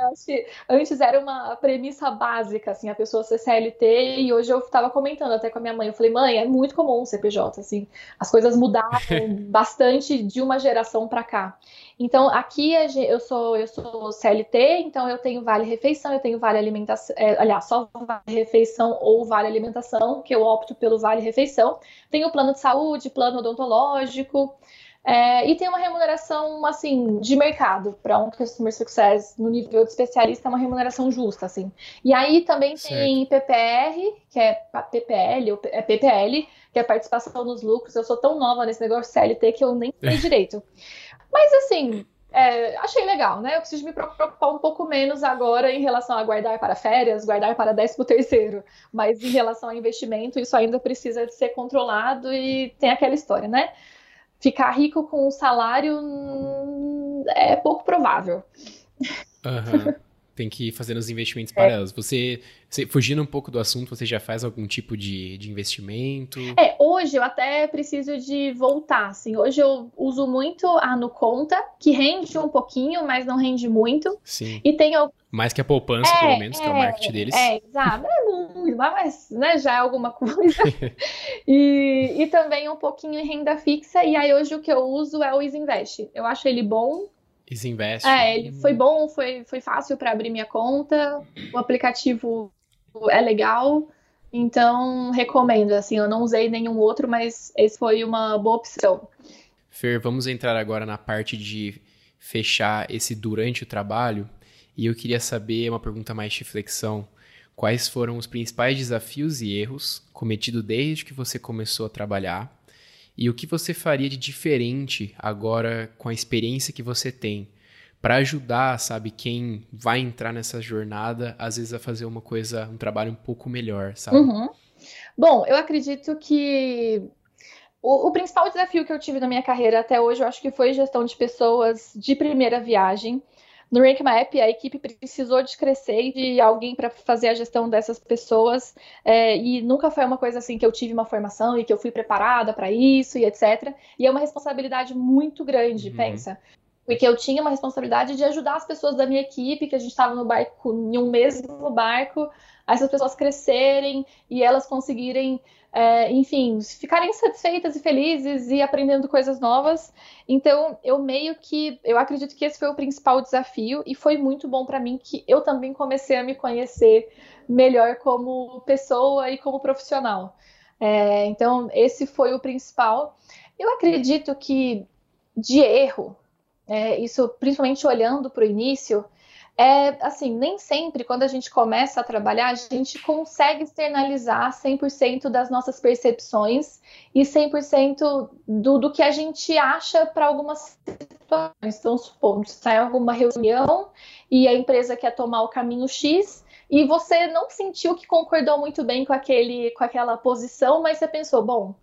Antes era uma premissa básica, assim, a pessoa ser CLT, e hoje eu estava comentando até com a minha mãe, eu falei, mãe, é muito comum o CPJ, assim, as coisas mudaram bastante de uma geração para cá. Então, aqui eu sou, eu sou CLT, então eu tenho vale refeição, eu tenho vale alimentação, é, aliás, só vale refeição ou vale alimentação, que eu opto pelo vale refeição. Tenho plano de saúde, plano odontológico, é, e tem uma remuneração, assim, de mercado para um Customer Success no nível de especialista, é uma remuneração justa, assim. E aí também certo. tem PPR, que é PPL, ou é PPL, que é participação nos lucros. Eu sou tão nova nesse negócio CLT que eu nem sei direito. Mas, assim, é, achei legal, né? Eu preciso me preocupar um pouco menos agora em relação a guardar para férias, guardar para décimo terceiro. Mas em relação a investimento, isso ainda precisa de ser controlado e tem aquela história, né? Ficar rico com um salário hum, é pouco provável. Uhum. Tem que fazer os investimentos é. paralelos. Você, você, fugindo um pouco do assunto, você já faz algum tipo de, de investimento? É, hoje eu até preciso de voltar, assim. Hoje eu uso muito a No Conta, que rende um pouquinho, mas não rende muito. Sim. E tem mais que a poupança, é, pelo menos, é, que é o marketing deles. É, exato. É muito, mas né, já é alguma coisa. e, e também um pouquinho em renda fixa. E aí hoje o que eu uso é o Isinvest. Eu acho ele bom. Isinvest. É, ele foi bom, foi, foi fácil para abrir minha conta. O aplicativo é legal. Então, recomendo. Assim, eu não usei nenhum outro, mas esse foi uma boa opção. Fer, vamos entrar agora na parte de fechar esse durante o trabalho. E eu queria saber, uma pergunta mais de reflexão, quais foram os principais desafios e erros cometidos desde que você começou a trabalhar e o que você faria de diferente agora com a experiência que você tem para ajudar, sabe, quem vai entrar nessa jornada, às vezes a fazer uma coisa, um trabalho um pouco melhor, sabe? Uhum. Bom, eu acredito que o, o, principal desafio que eu tive na minha carreira até hoje, eu acho que foi gestão de pessoas de primeira viagem. No Rank Map, a equipe precisou de crescer de alguém para fazer a gestão dessas pessoas, é, e nunca foi uma coisa assim que eu tive uma formação e que eu fui preparada para isso e etc. E é uma responsabilidade muito grande, uhum. pensa. Porque eu tinha uma responsabilidade de ajudar as pessoas da minha equipe, que a gente estava no barco, em um mesmo barco, a essas pessoas crescerem e elas conseguirem é, enfim, ficarem satisfeitas e felizes e aprendendo coisas novas. Então, eu meio que, eu acredito que esse foi o principal desafio e foi muito bom para mim que eu também comecei a me conhecer melhor como pessoa e como profissional. É, então, esse foi o principal. Eu acredito que de erro, é, isso principalmente olhando para o início, é assim, nem sempre quando a gente começa a trabalhar, a gente consegue externalizar 100% das nossas percepções e 100% do, do que a gente acha para algumas situações. Então, supondo, em alguma reunião e a empresa quer tomar o caminho X e você não sentiu que concordou muito bem com, aquele, com aquela posição, mas você pensou, bom,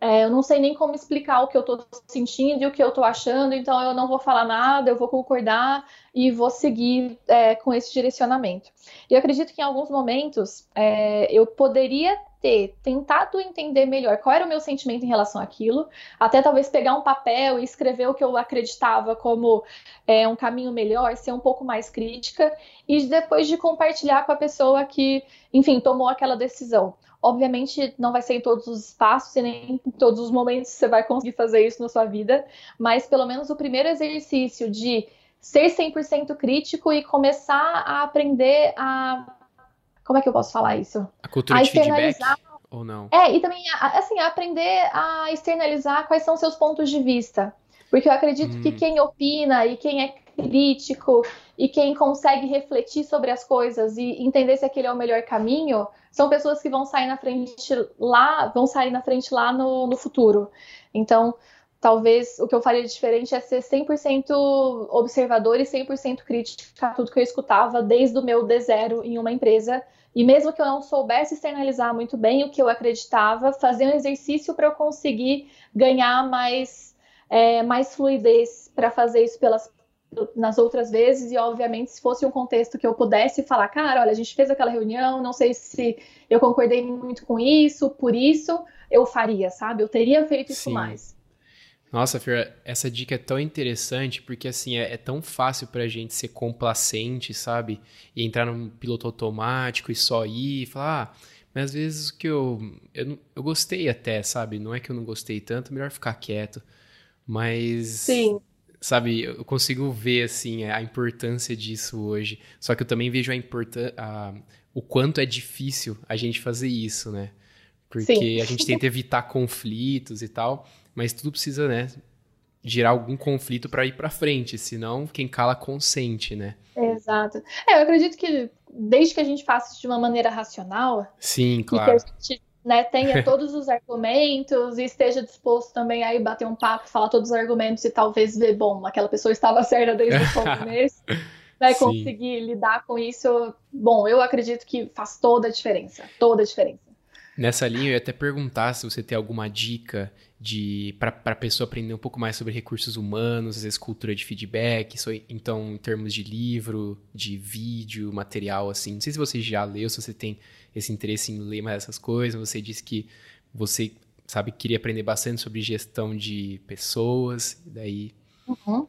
é, eu não sei nem como explicar o que eu estou sentindo e o que eu estou achando, então eu não vou falar nada, eu vou concordar e vou seguir é, com esse direcionamento. E eu acredito que em alguns momentos é, eu poderia ter tentado entender melhor qual era o meu sentimento em relação àquilo, até talvez pegar um papel e escrever o que eu acreditava como é, um caminho melhor, ser um pouco mais crítica, e depois de compartilhar com a pessoa que, enfim, tomou aquela decisão. Obviamente, não vai ser em todos os espaços e nem em todos os momentos você vai conseguir fazer isso na sua vida, mas pelo menos o primeiro exercício de ser 100% crítico e começar a aprender a. Como é que eu posso falar isso? A cultura a de feedback ou não? É, e também, assim, aprender a externalizar quais são seus pontos de vista. Porque eu acredito hum. que quem opina e quem é crítico e quem consegue refletir sobre as coisas e entender se aquele é o melhor caminho, são pessoas que vão sair na frente lá, vão sair na frente lá no, no futuro. Então, talvez o que eu faria diferente é ser 100% observador e 100% crítico a tudo que eu escutava desde o meu D0 em uma empresa E mesmo que eu não soubesse externalizar muito bem o que eu acreditava, fazer um exercício para eu conseguir ganhar mais, é, mais fluidez para fazer isso pelas, nas outras vezes. E, obviamente, se fosse um contexto que eu pudesse falar, cara, olha, a gente fez aquela reunião, não sei se eu concordei muito com isso, por isso eu faria, sabe? Eu teria feito isso Sim. mais. Nossa, Fer, essa dica é tão interessante porque assim é, é, tão fácil pra gente ser complacente, sabe? E entrar num piloto automático e só ir e falar, ah, mas às vezes o que eu, eu. Eu gostei até, sabe? Não é que eu não gostei tanto, melhor ficar quieto. Mas. Sim. Sabe, eu consigo ver assim a importância disso hoje. Só que eu também vejo a importância. O quanto é difícil a gente fazer isso, né? Porque Sim. a gente tenta evitar conflitos e tal mas tudo precisa, né, gerar algum conflito para ir para frente, senão quem cala consente, né? Exato. É, eu acredito que desde que a gente faça isso de uma maneira racional, sim, claro. que a gente né, tenha todos os argumentos e esteja disposto também a ir bater um papo, falar todos os argumentos e talvez ver, bom, aquela pessoa estava certa desde o começo. Né, conseguir lidar com isso, bom, eu acredito que faz toda a diferença, toda a diferença. Nessa linha, eu ia até perguntar se você tem alguma dica de para a pessoa aprender um pouco mais sobre recursos humanos, às vezes cultura de feedback, isso, então em termos de livro, de vídeo, material, assim. Não sei se você já leu, se você tem esse interesse em ler mais essas coisas. Você disse que você, sabe, queria aprender bastante sobre gestão de pessoas, daí... Uhum.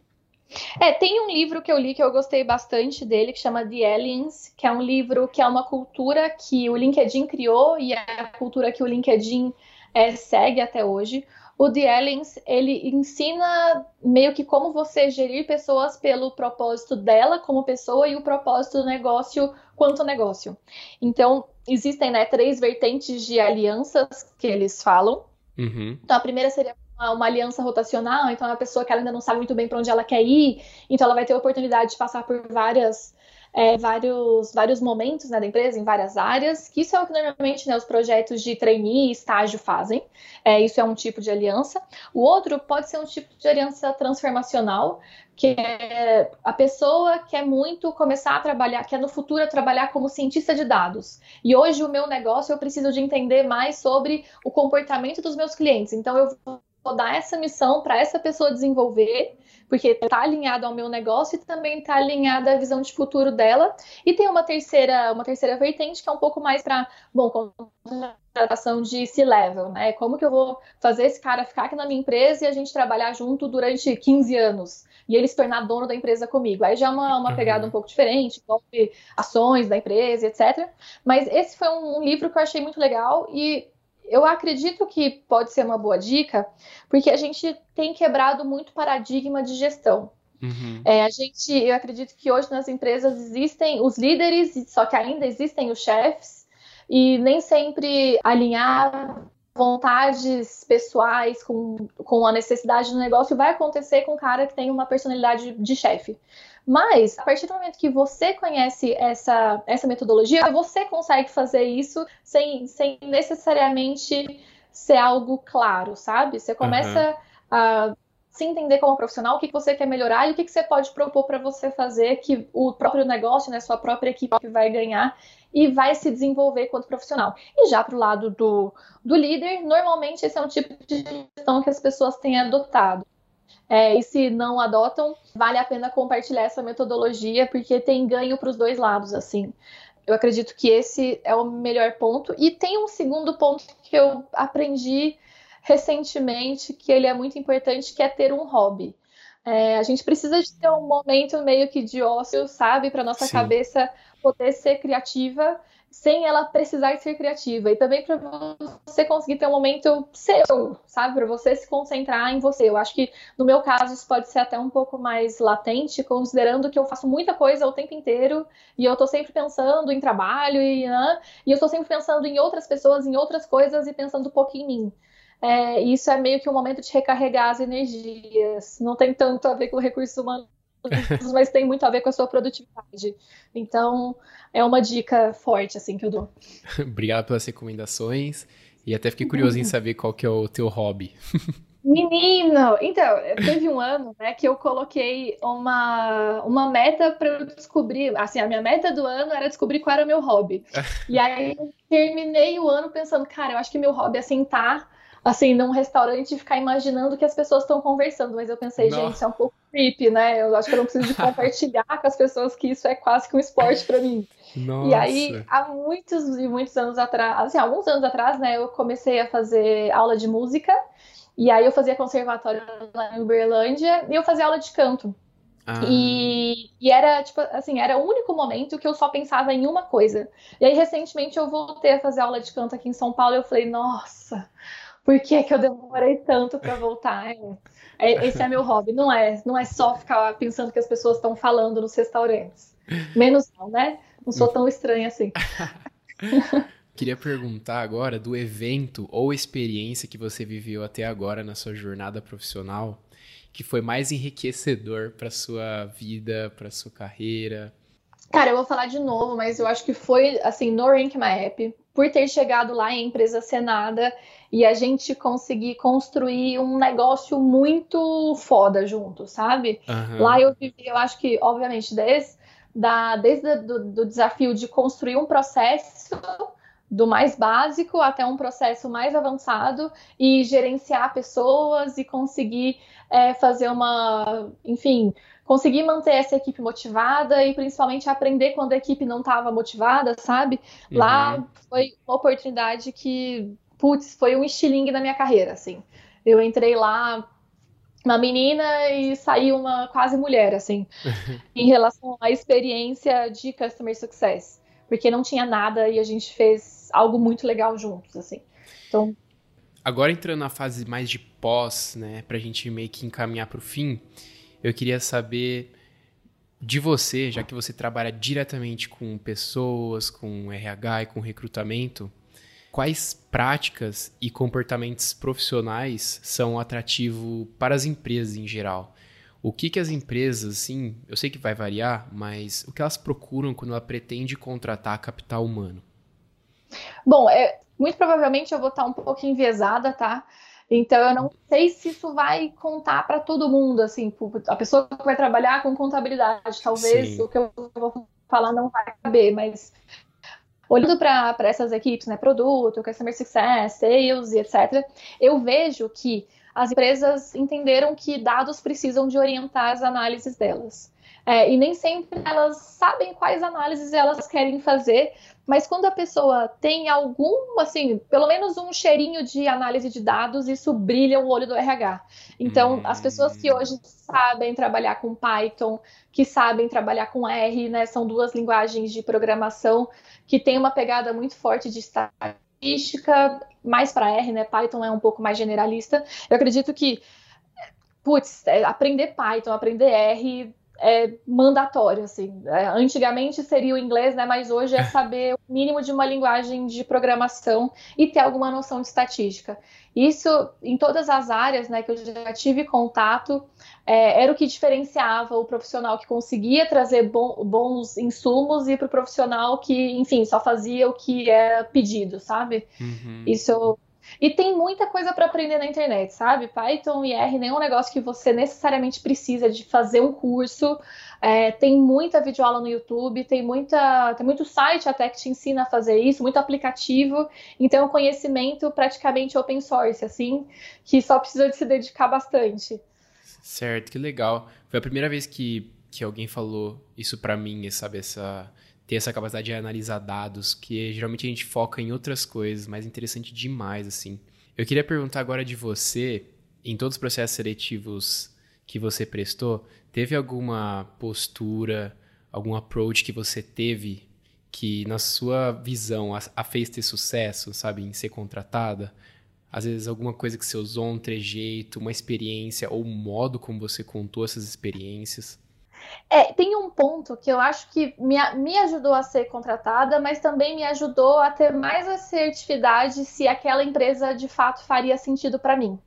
É, tem um livro que eu li que eu gostei bastante dele, que chama The Aliens, que é um livro que é uma cultura que o LinkedIn criou e é a cultura que o LinkedIn é, segue até hoje. O The Aliens, ele ensina meio que como você gerir pessoas pelo propósito dela como pessoa e o propósito do negócio quanto negócio. Então, existem né, três vertentes de alianças que eles falam. Uhum. Então, a primeira seria uma aliança rotacional, então é uma pessoa que ela ainda não sabe muito bem para onde ela quer ir, então ela vai ter a oportunidade de passar por várias é, vários, vários momentos né, da empresa, em várias áreas, que isso é o que normalmente né, os projetos de trainee e estágio fazem. É, isso é um tipo de aliança. O outro pode ser um tipo de aliança transformacional, que é a pessoa quer muito começar a trabalhar, quer no futuro trabalhar como cientista de dados. E hoje o meu negócio eu preciso de entender mais sobre o comportamento dos meus clientes. Então eu vou dar essa missão para essa pessoa desenvolver, porque está alinhado ao meu negócio e também está alinhada à visão de futuro dela. E tem uma terceira, uma terceira vertente que é um pouco mais para, bom, contratação de C-level, né? Como que eu vou fazer esse cara ficar aqui na minha empresa e a gente trabalhar junto durante 15 anos? E ele se tornar dono da empresa comigo. Aí já é uma, uma pegada um pouco diferente, envolve ações da empresa, etc. Mas esse foi um, um livro que eu achei muito legal e eu acredito que pode ser uma boa dica, porque a gente tem quebrado muito paradigma de gestão. Uhum. É, a gente, eu acredito que hoje nas empresas existem os líderes, só que ainda existem os chefes, e nem sempre alinhar vontades pessoais com, com a necessidade do negócio vai acontecer com um cara que tem uma personalidade de chefe. Mas, a partir do momento que você conhece essa, essa metodologia, você consegue fazer isso sem, sem necessariamente ser algo claro, sabe? Você começa uhum. a se entender como profissional, o que, que você quer melhorar e o que, que você pode propor para você fazer que o próprio negócio, né, sua própria equipe vai ganhar e vai se desenvolver quanto profissional. E já para o lado do, do líder, normalmente esse é um tipo de gestão que as pessoas têm adotado. É, e se não adotam, vale a pena compartilhar essa metodologia, porque tem ganho para os dois lados, assim. Eu acredito que esse é o melhor ponto. E tem um segundo ponto que eu aprendi recentemente, que ele é muito importante, que é ter um hobby. É, a gente precisa de ter um momento meio que de ócio, sabe? Para nossa Sim. cabeça poder ser criativa sem ela precisar ser criativa. E também para você conseguir ter um momento seu, sabe? Para você se concentrar em você. Eu acho que no meu caso isso pode ser até um pouco mais latente, considerando que eu faço muita coisa o tempo inteiro e eu tô sempre pensando em trabalho e, né? e eu tô sempre pensando em outras pessoas, em outras coisas e pensando um pouco em mim. É, isso é meio que um momento de recarregar as energias. Não tem tanto a ver com recursos humanos mas tem muito a ver com a sua produtividade. Então, é uma dica forte, assim, que eu dou. Obrigado pelas recomendações. E até fiquei curioso em saber qual que é o teu hobby. Menino! Então, teve um ano né, que eu coloquei uma, uma meta para eu descobrir. Assim, a minha meta do ano era descobrir qual era o meu hobby. E aí eu terminei o ano pensando, cara, eu acho que meu hobby é sentar assim, num restaurante e ficar imaginando que as pessoas estão conversando. Mas eu pensei, Nossa. gente, isso é um pouco creepy, né? Eu acho que eu não preciso de compartilhar com as pessoas que isso é quase que um esporte para mim. Nossa. E aí, há muitos e muitos anos atrás, assim, alguns anos atrás, né, eu comecei a fazer aula de música. E aí eu fazia conservatório lá em Uberlândia e eu fazia aula de canto. Ah. E, e, era, tipo, assim, era o único momento que eu só pensava em uma coisa. E aí, recentemente, eu voltei a fazer aula de canto aqui em São Paulo e eu falei, nossa, por que, que eu demorei tanto para voltar? É, é, esse é meu hobby. Não é, não é só ficar pensando que as pessoas estão falando nos restaurantes. Menos não, né? Não sou tão estranha assim. Queria perguntar agora do evento ou experiência que você viveu até agora na sua jornada profissional que foi mais enriquecedor para sua vida, para sua carreira. Cara, eu vou falar de novo, mas eu acho que foi assim no Rank My App, por ter chegado lá em empresa Senada e a gente conseguir construir um negócio muito foda junto, sabe? Uhum. Lá eu vivi, eu acho que, obviamente, desde, da, desde do, do desafio de construir um processo do mais básico até um processo mais avançado e gerenciar pessoas e conseguir é, fazer uma, enfim, conseguir manter essa equipe motivada e principalmente aprender quando a equipe não estava motivada, sabe? Uhum. Lá foi uma oportunidade que, putz, foi um estilingue na minha carreira, assim. Eu entrei lá uma menina e saí uma quase mulher, assim, em relação à experiência de customer success porque não tinha nada e a gente fez algo muito legal juntos, assim. Então. Agora entrando na fase mais de pós, né, pra gente meio que encaminhar pro fim, eu queria saber de você, já que você trabalha diretamente com pessoas, com RH e com recrutamento, quais práticas e comportamentos profissionais são atrativos para as empresas em geral? O que, que as empresas, assim, eu sei que vai variar, mas o que elas procuram quando ela pretende contratar capital humano? Bom, é, muito provavelmente eu vou estar um pouco enviesada, tá? Então eu não sei se isso vai contar para todo mundo, assim, a pessoa que vai trabalhar com contabilidade, talvez Sim. o que eu vou falar não vai caber, mas olhando para essas equipes, né, produto, customer success, sales e etc, eu vejo que as empresas entenderam que dados precisam de orientar as análises delas. É, e nem sempre elas sabem quais análises elas querem fazer, mas quando a pessoa tem algum, assim, pelo menos um cheirinho de análise de dados, isso brilha o olho do RH. Então, hum. as pessoas que hoje sabem trabalhar com Python, que sabem trabalhar com R, né, são duas linguagens de programação que têm uma pegada muito forte de estatística, mais para R, né? Python é um pouco mais generalista. Eu acredito que, putz, é, aprender Python, aprender R é mandatório, assim. É, antigamente seria o inglês, né? Mas hoje é saber o mínimo de uma linguagem de programação e ter alguma noção de estatística. Isso em todas as áreas, né, que eu já tive contato, é, era o que diferenciava o profissional que conseguia trazer bom, bons insumos e para o profissional que, enfim, só fazia o que era pedido, sabe? Uhum. Isso e tem muita coisa para aprender na internet, sabe? Python e R nem é um negócio que você necessariamente precisa de fazer um curso. É, tem muita videoaula no YouTube, tem, muita, tem muito site até que te ensina a fazer isso, muito aplicativo. Então, conhecimento praticamente open source, assim, que só precisa de se dedicar bastante. Certo, que legal. Foi a primeira vez que, que alguém falou isso para mim, sabe? Essa ter essa capacidade de analisar dados, que geralmente a gente foca em outras coisas, mas interessante demais, assim. Eu queria perguntar agora de você, em todos os processos seletivos que você prestou, teve alguma postura, algum approach que você teve que, na sua visão, a, a fez ter sucesso, sabe, em ser contratada? Às vezes alguma coisa que você usou, um trejeito, uma experiência ou um modo como você contou essas experiências? É, tem um ponto que eu acho que me, me ajudou a ser contratada, mas também me ajudou a ter mais assertividade se aquela empresa de fato faria sentido para mim.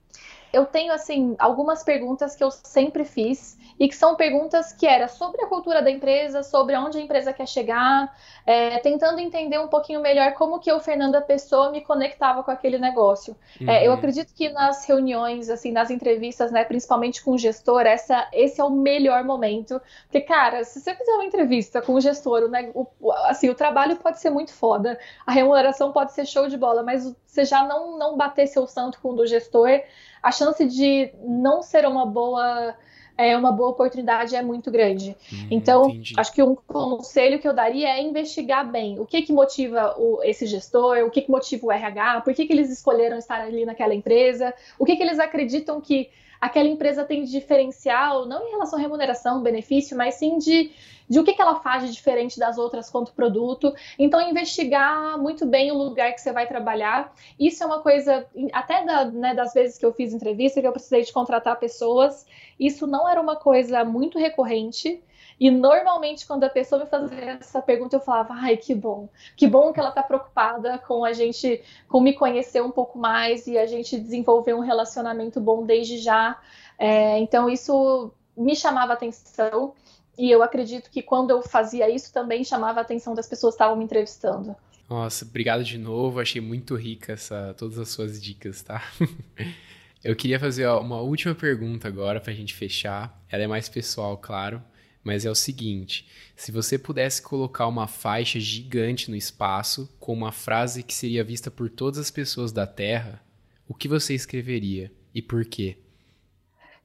Eu tenho assim algumas perguntas que eu sempre fiz e que são perguntas que era sobre a cultura da empresa, sobre onde a empresa quer chegar, é, tentando entender um pouquinho melhor como que eu, Fernanda Pessoa, me conectava com aquele negócio. Uhum. É, eu uhum. acredito que nas reuniões, assim, nas entrevistas, né, principalmente com o gestor, essa, esse é o melhor momento. Porque, cara, se você fizer uma entrevista com o gestor, né, o, assim, o trabalho pode ser muito foda, a remuneração pode ser show de bola, mas você já não, não bater seu santo com o do gestor, a chance de não ser uma boa é uma boa oportunidade é muito grande. Hum, então, entendi. acho que um conselho que eu daria é investigar bem o que que motiva o, esse gestor, o que que motiva o RH, por que que eles escolheram estar ali naquela empresa, o que que eles acreditam que aquela empresa tem de diferencial, não em relação à remuneração, benefício, mas sim de, de o que, que ela faz de diferente das outras quanto produto. Então, investigar muito bem o lugar que você vai trabalhar. Isso é uma coisa, até da, né, das vezes que eu fiz entrevista, que eu precisei de contratar pessoas, isso não era uma coisa muito recorrente. E normalmente, quando a pessoa me fazia essa pergunta, eu falava: ai, que bom, que bom que ela está preocupada com a gente, com me conhecer um pouco mais e a gente desenvolver um relacionamento bom desde já. É, então, isso me chamava atenção. E eu acredito que quando eu fazia isso também chamava a atenção das pessoas que estavam me entrevistando. Nossa, obrigado de novo. Achei muito rica essa, todas as suas dicas, tá? eu queria fazer uma última pergunta agora para a gente fechar. Ela é mais pessoal, claro mas é o seguinte: se você pudesse colocar uma faixa gigante no espaço com uma frase que seria vista por todas as pessoas da Terra, o que você escreveria e por quê?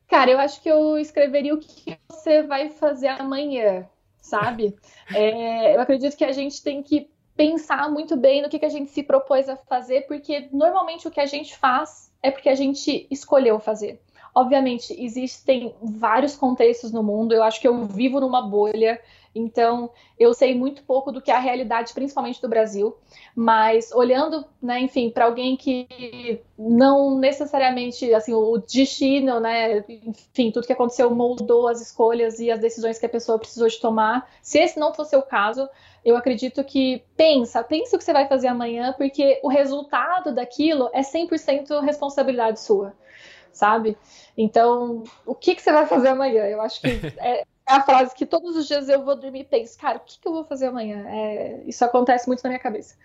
Cara, eu acho que eu escreveria o que você vai fazer amanhã, sabe? é, eu acredito que a gente tem que pensar muito bem no que, que a gente se propôs a fazer, porque normalmente o que a gente faz é porque a gente escolheu fazer. Obviamente, existem vários contextos no mundo. Eu acho que eu vivo numa bolha, então eu sei muito pouco do que é a realidade, principalmente do Brasil. Mas olhando, né, enfim, para alguém que não necessariamente, assim, o destino, né, enfim, tudo que aconteceu moldou as escolhas e as decisões que a pessoa precisou de tomar. Se esse não fosse o caso, eu acredito que pensa, pensa o que você vai fazer amanhã, porque o resultado daquilo é 100% responsabilidade sua sabe? Então, o que, que você vai fazer amanhã? Eu acho que é a frase que todos os dias eu vou dormir e penso, cara, o que, que eu vou fazer amanhã? É, isso acontece muito na minha cabeça.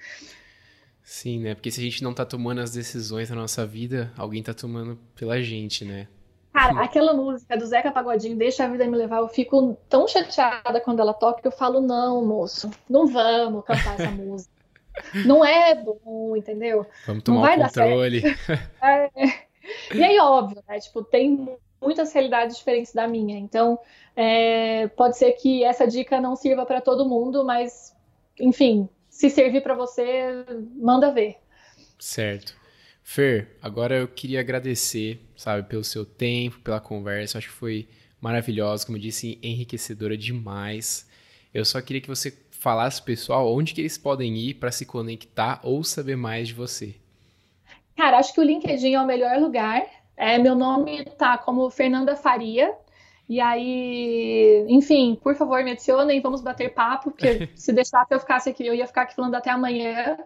Sim, né? Porque se a gente não tá tomando as decisões na nossa vida, alguém tá tomando pela gente, né? Cara, aquela música do Zeca Pagodinho, Deixa a Vida Me Levar, eu fico tão chateada quando ela toca que eu falo, não, moço, não vamos cantar essa música. Não é bom, entendeu? Vamos tomar não vai o controle. Dar certo. É, e aí, óbvio, né? Tipo, tem muitas realidades diferentes da minha. Então, é, pode ser que essa dica não sirva para todo mundo, mas, enfim, se servir para você, manda ver. Certo. Fer, agora eu queria agradecer, sabe, pelo seu tempo, pela conversa. Acho que foi maravilhosa, como eu disse, enriquecedora demais. Eu só queria que você falasse, pessoal, onde que eles podem ir para se conectar ou saber mais de você. Cara, acho que o LinkedIn é o melhor lugar. É, meu nome tá como Fernanda Faria. E aí, enfim, por favor, me adicionem, vamos bater papo, porque se deixasse eu ficasse aqui, eu ia ficar aqui falando até amanhã,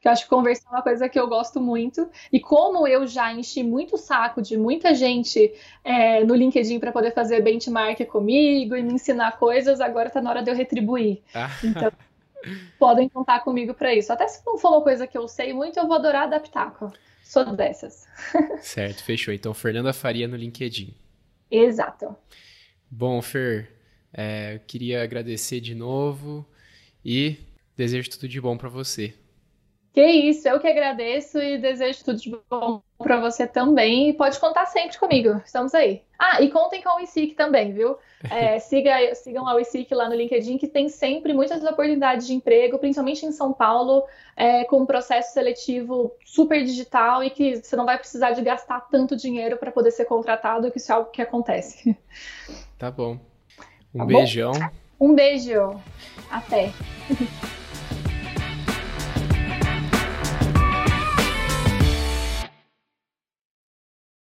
que eu acho que conversar é uma coisa que eu gosto muito. E como eu já enchi muito saco de muita gente é, no LinkedIn para poder fazer benchmark comigo e me ensinar coisas, agora tá na hora de eu retribuir. Ah. Então, podem contar comigo para isso. Até se não for uma coisa que eu sei muito, eu vou adorar adaptar. Sou dessas. certo, fechou. Então, Fernanda Faria no LinkedIn. Exato. Bom, Fer, é, queria agradecer de novo e desejo tudo de bom para você. Que isso, eu que agradeço e desejo tudo de bom para você também. E pode contar sempre comigo, estamos aí. Ah, e contem com o ICIC também, viu? É, siga, sigam a ICIC lá no LinkedIn, que tem sempre muitas oportunidades de emprego, principalmente em São Paulo, é, com um processo seletivo super digital e que você não vai precisar de gastar tanto dinheiro para poder ser contratado, que isso é algo que acontece. Tá bom. Um tá beijão. Bom? Um beijo. Até.